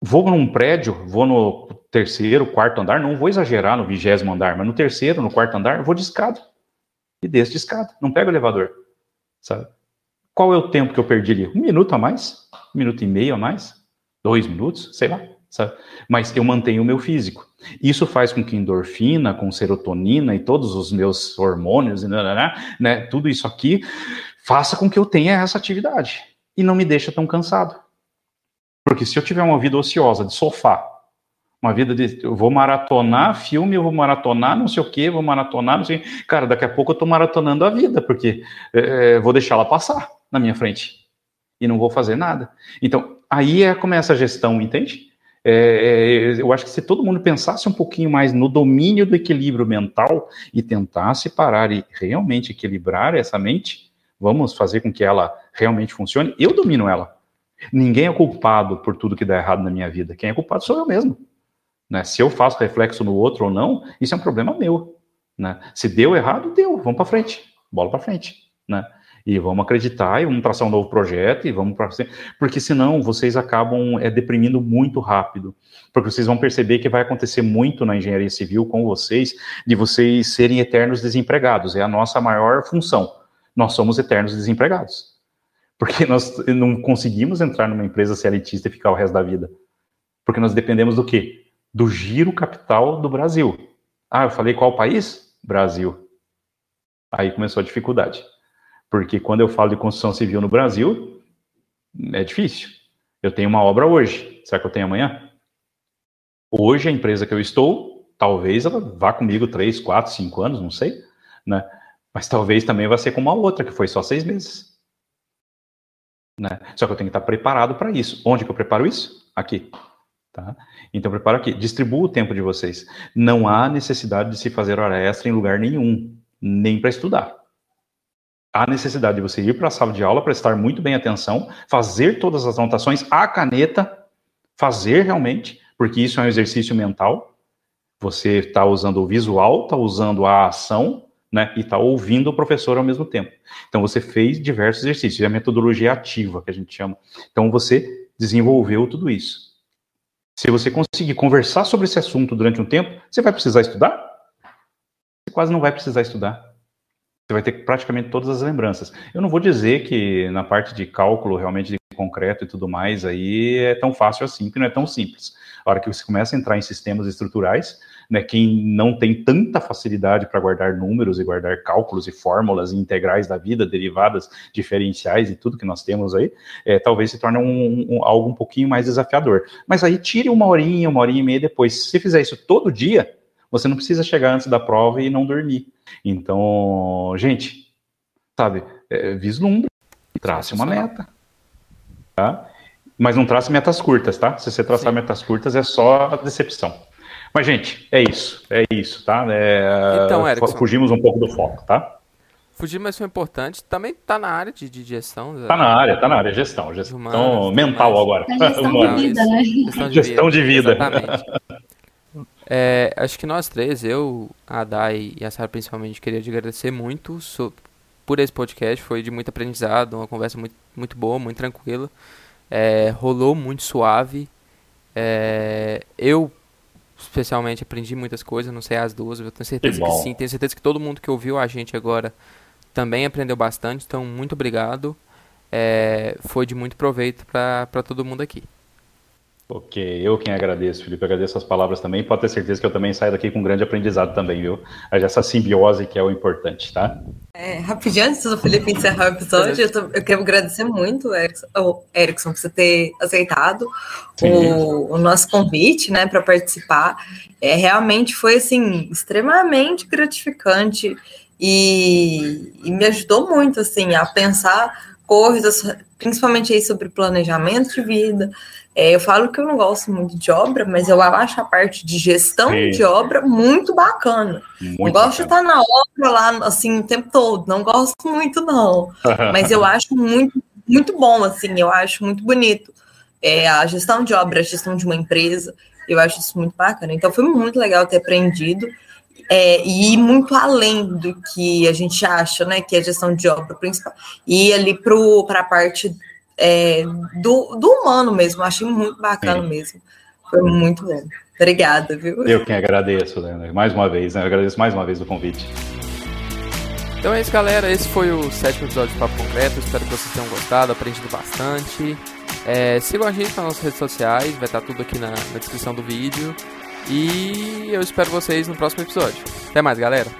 Vou num prédio, vou no terceiro, quarto andar, não vou exagerar no vigésimo andar, mas no terceiro, no quarto andar, vou de escada. E desço de escada, não pego o elevador. Sabe? Qual é o tempo que eu perdi ali? Um minuto a mais? Um minuto e meio a mais? Dois minutos? Sei lá. Sabe? Mas eu mantenho o meu físico. Isso faz com que endorfina, com serotonina e todos os meus hormônios, né tudo isso aqui, faça com que eu tenha essa atividade. E não me deixa tão cansado. Porque se eu tiver uma vida ociosa de sofá, uma vida de eu vou maratonar filme, eu vou maratonar não sei o que, vou maratonar não sei. Cara, daqui a pouco eu tô maratonando a vida, porque é, vou deixar ela passar na minha frente e não vou fazer nada. Então, aí é, começa a gestão, entende? É, é, eu acho que se todo mundo pensasse um pouquinho mais no domínio do equilíbrio mental e tentasse parar e realmente equilibrar essa mente, vamos fazer com que ela realmente funcione. Eu domino ela. Ninguém é culpado por tudo que dá errado na minha vida. Quem é culpado sou eu mesmo. Né? Se eu faço reflexo no outro ou não, isso é um problema meu. Né? Se deu errado, deu. Vamos para frente. Bola para frente. Né? E vamos acreditar e vamos traçar um novo projeto e vamos para porque senão vocês acabam é, deprimindo muito rápido. Porque vocês vão perceber que vai acontecer muito na engenharia civil com vocês, de vocês serem eternos desempregados. É a nossa maior função. Nós somos eternos desempregados. Porque nós não conseguimos entrar numa empresa CLTista e ficar o resto da vida. Porque nós dependemos do quê? Do giro capital do Brasil. Ah, eu falei qual país? Brasil. Aí começou a dificuldade. Porque quando eu falo de construção civil no Brasil, é difícil. Eu tenho uma obra hoje, será que eu tenho amanhã? Hoje, a empresa que eu estou, talvez ela vá comigo três, quatro, cinco anos, não sei, né? Mas talvez também vá ser com uma outra, que foi só seis meses. Né? Só que eu tenho que estar preparado para isso. Onde que eu preparo isso? Aqui. Tá? Então, preparo aqui. Distribuo o tempo de vocês. Não há necessidade de se fazer hora extra em lugar nenhum, nem para estudar há necessidade de você ir para a sala de aula, prestar muito bem atenção, fazer todas as anotações à caneta, fazer realmente, porque isso é um exercício mental. Você está usando o visual, está usando a ação, né, e está ouvindo o professor ao mesmo tempo. Então você fez diversos exercícios, é a metodologia ativa que a gente chama. Então você desenvolveu tudo isso. Se você conseguir conversar sobre esse assunto durante um tempo, você vai precisar estudar? Você quase não vai precisar estudar você vai ter praticamente todas as lembranças. Eu não vou dizer que na parte de cálculo, realmente de concreto e tudo mais, aí é tão fácil assim, que não é tão simples. A hora que você começa a entrar em sistemas estruturais, né, quem não tem tanta facilidade para guardar números e guardar cálculos e fórmulas e integrais da vida, derivadas, diferenciais e tudo que nós temos aí, é, talvez se torne um, um, algo um pouquinho mais desafiador. Mas aí tire uma horinha, uma horinha e meia depois. Se você fizer isso todo dia, você não precisa chegar antes da prova e não dormir. Então, gente, sabe, é, vislumbre, trace uma meta. Tá? Mas não trace metas curtas, tá? Se você traçar Sim. metas curtas, é só decepção. Mas, gente, é isso. É isso, tá? É, então, Erickson, fugimos um pouco do foco, tá? Fugir, mas foi importante. Também tá na área de, de gestão. Tá na área, tá na área, gestão. Gestão humanas, mental agora. É gestão de vida, né? Gestão de, gestão vida. de vida. Exatamente. É, acho que nós três, eu, a Dai e a Sara principalmente, queria te agradecer muito so, por esse podcast. Foi de muito aprendizado, uma conversa muito, muito boa, muito tranquila. É, rolou muito suave. É, eu, especialmente, aprendi muitas coisas, não sei as duas, eu tenho certeza que, que sim. Tenho certeza que todo mundo que ouviu a gente agora também aprendeu bastante. Então, muito obrigado. É, foi de muito proveito para todo mundo aqui. Ok, eu quem agradeço, Felipe, agradeço as palavras também. Pode ter certeza que eu também saio daqui com um grande aprendizado também, viu? Essa simbiose que é o importante, tá? É, rapidinho, antes do Felipe encerrar o episódio, eu, tô, eu quero agradecer muito, Erickson, oh, Erickson, por você ter aceitado o, o, nosso convite, né, para participar. É, realmente foi, assim, extremamente gratificante e, e me ajudou muito, assim, a pensar coisas, principalmente aí sobre planejamento de vida, é, eu falo que eu não gosto muito de obra, mas eu acho a parte de gestão Sim. de obra muito bacana. Muito não gosto de estar na obra lá assim o tempo todo, não gosto muito, não. mas eu acho muito, muito bom, assim, eu acho muito bonito. É, a gestão de obra, a gestão de uma empresa, eu acho isso muito bacana. Então foi muito legal ter aprendido. É, e ir muito além do que a gente acha, né, que é a gestão de obra principal, e ir ali para a parte é, do, do humano mesmo. Achei muito bacana Sim. mesmo. Foi muito bom. Obrigada, viu? Eu quem agradeço, né? Mais uma vez, né? Eu agradeço mais uma vez o convite. Então é isso, galera. Esse foi o sétimo episódio de Papo Concreto. Espero que vocês tenham gostado, aprendido bastante. É, sigam a gente nas nossas redes sociais, vai estar tudo aqui na, na descrição do vídeo. E eu espero vocês no próximo episódio. Até mais, galera.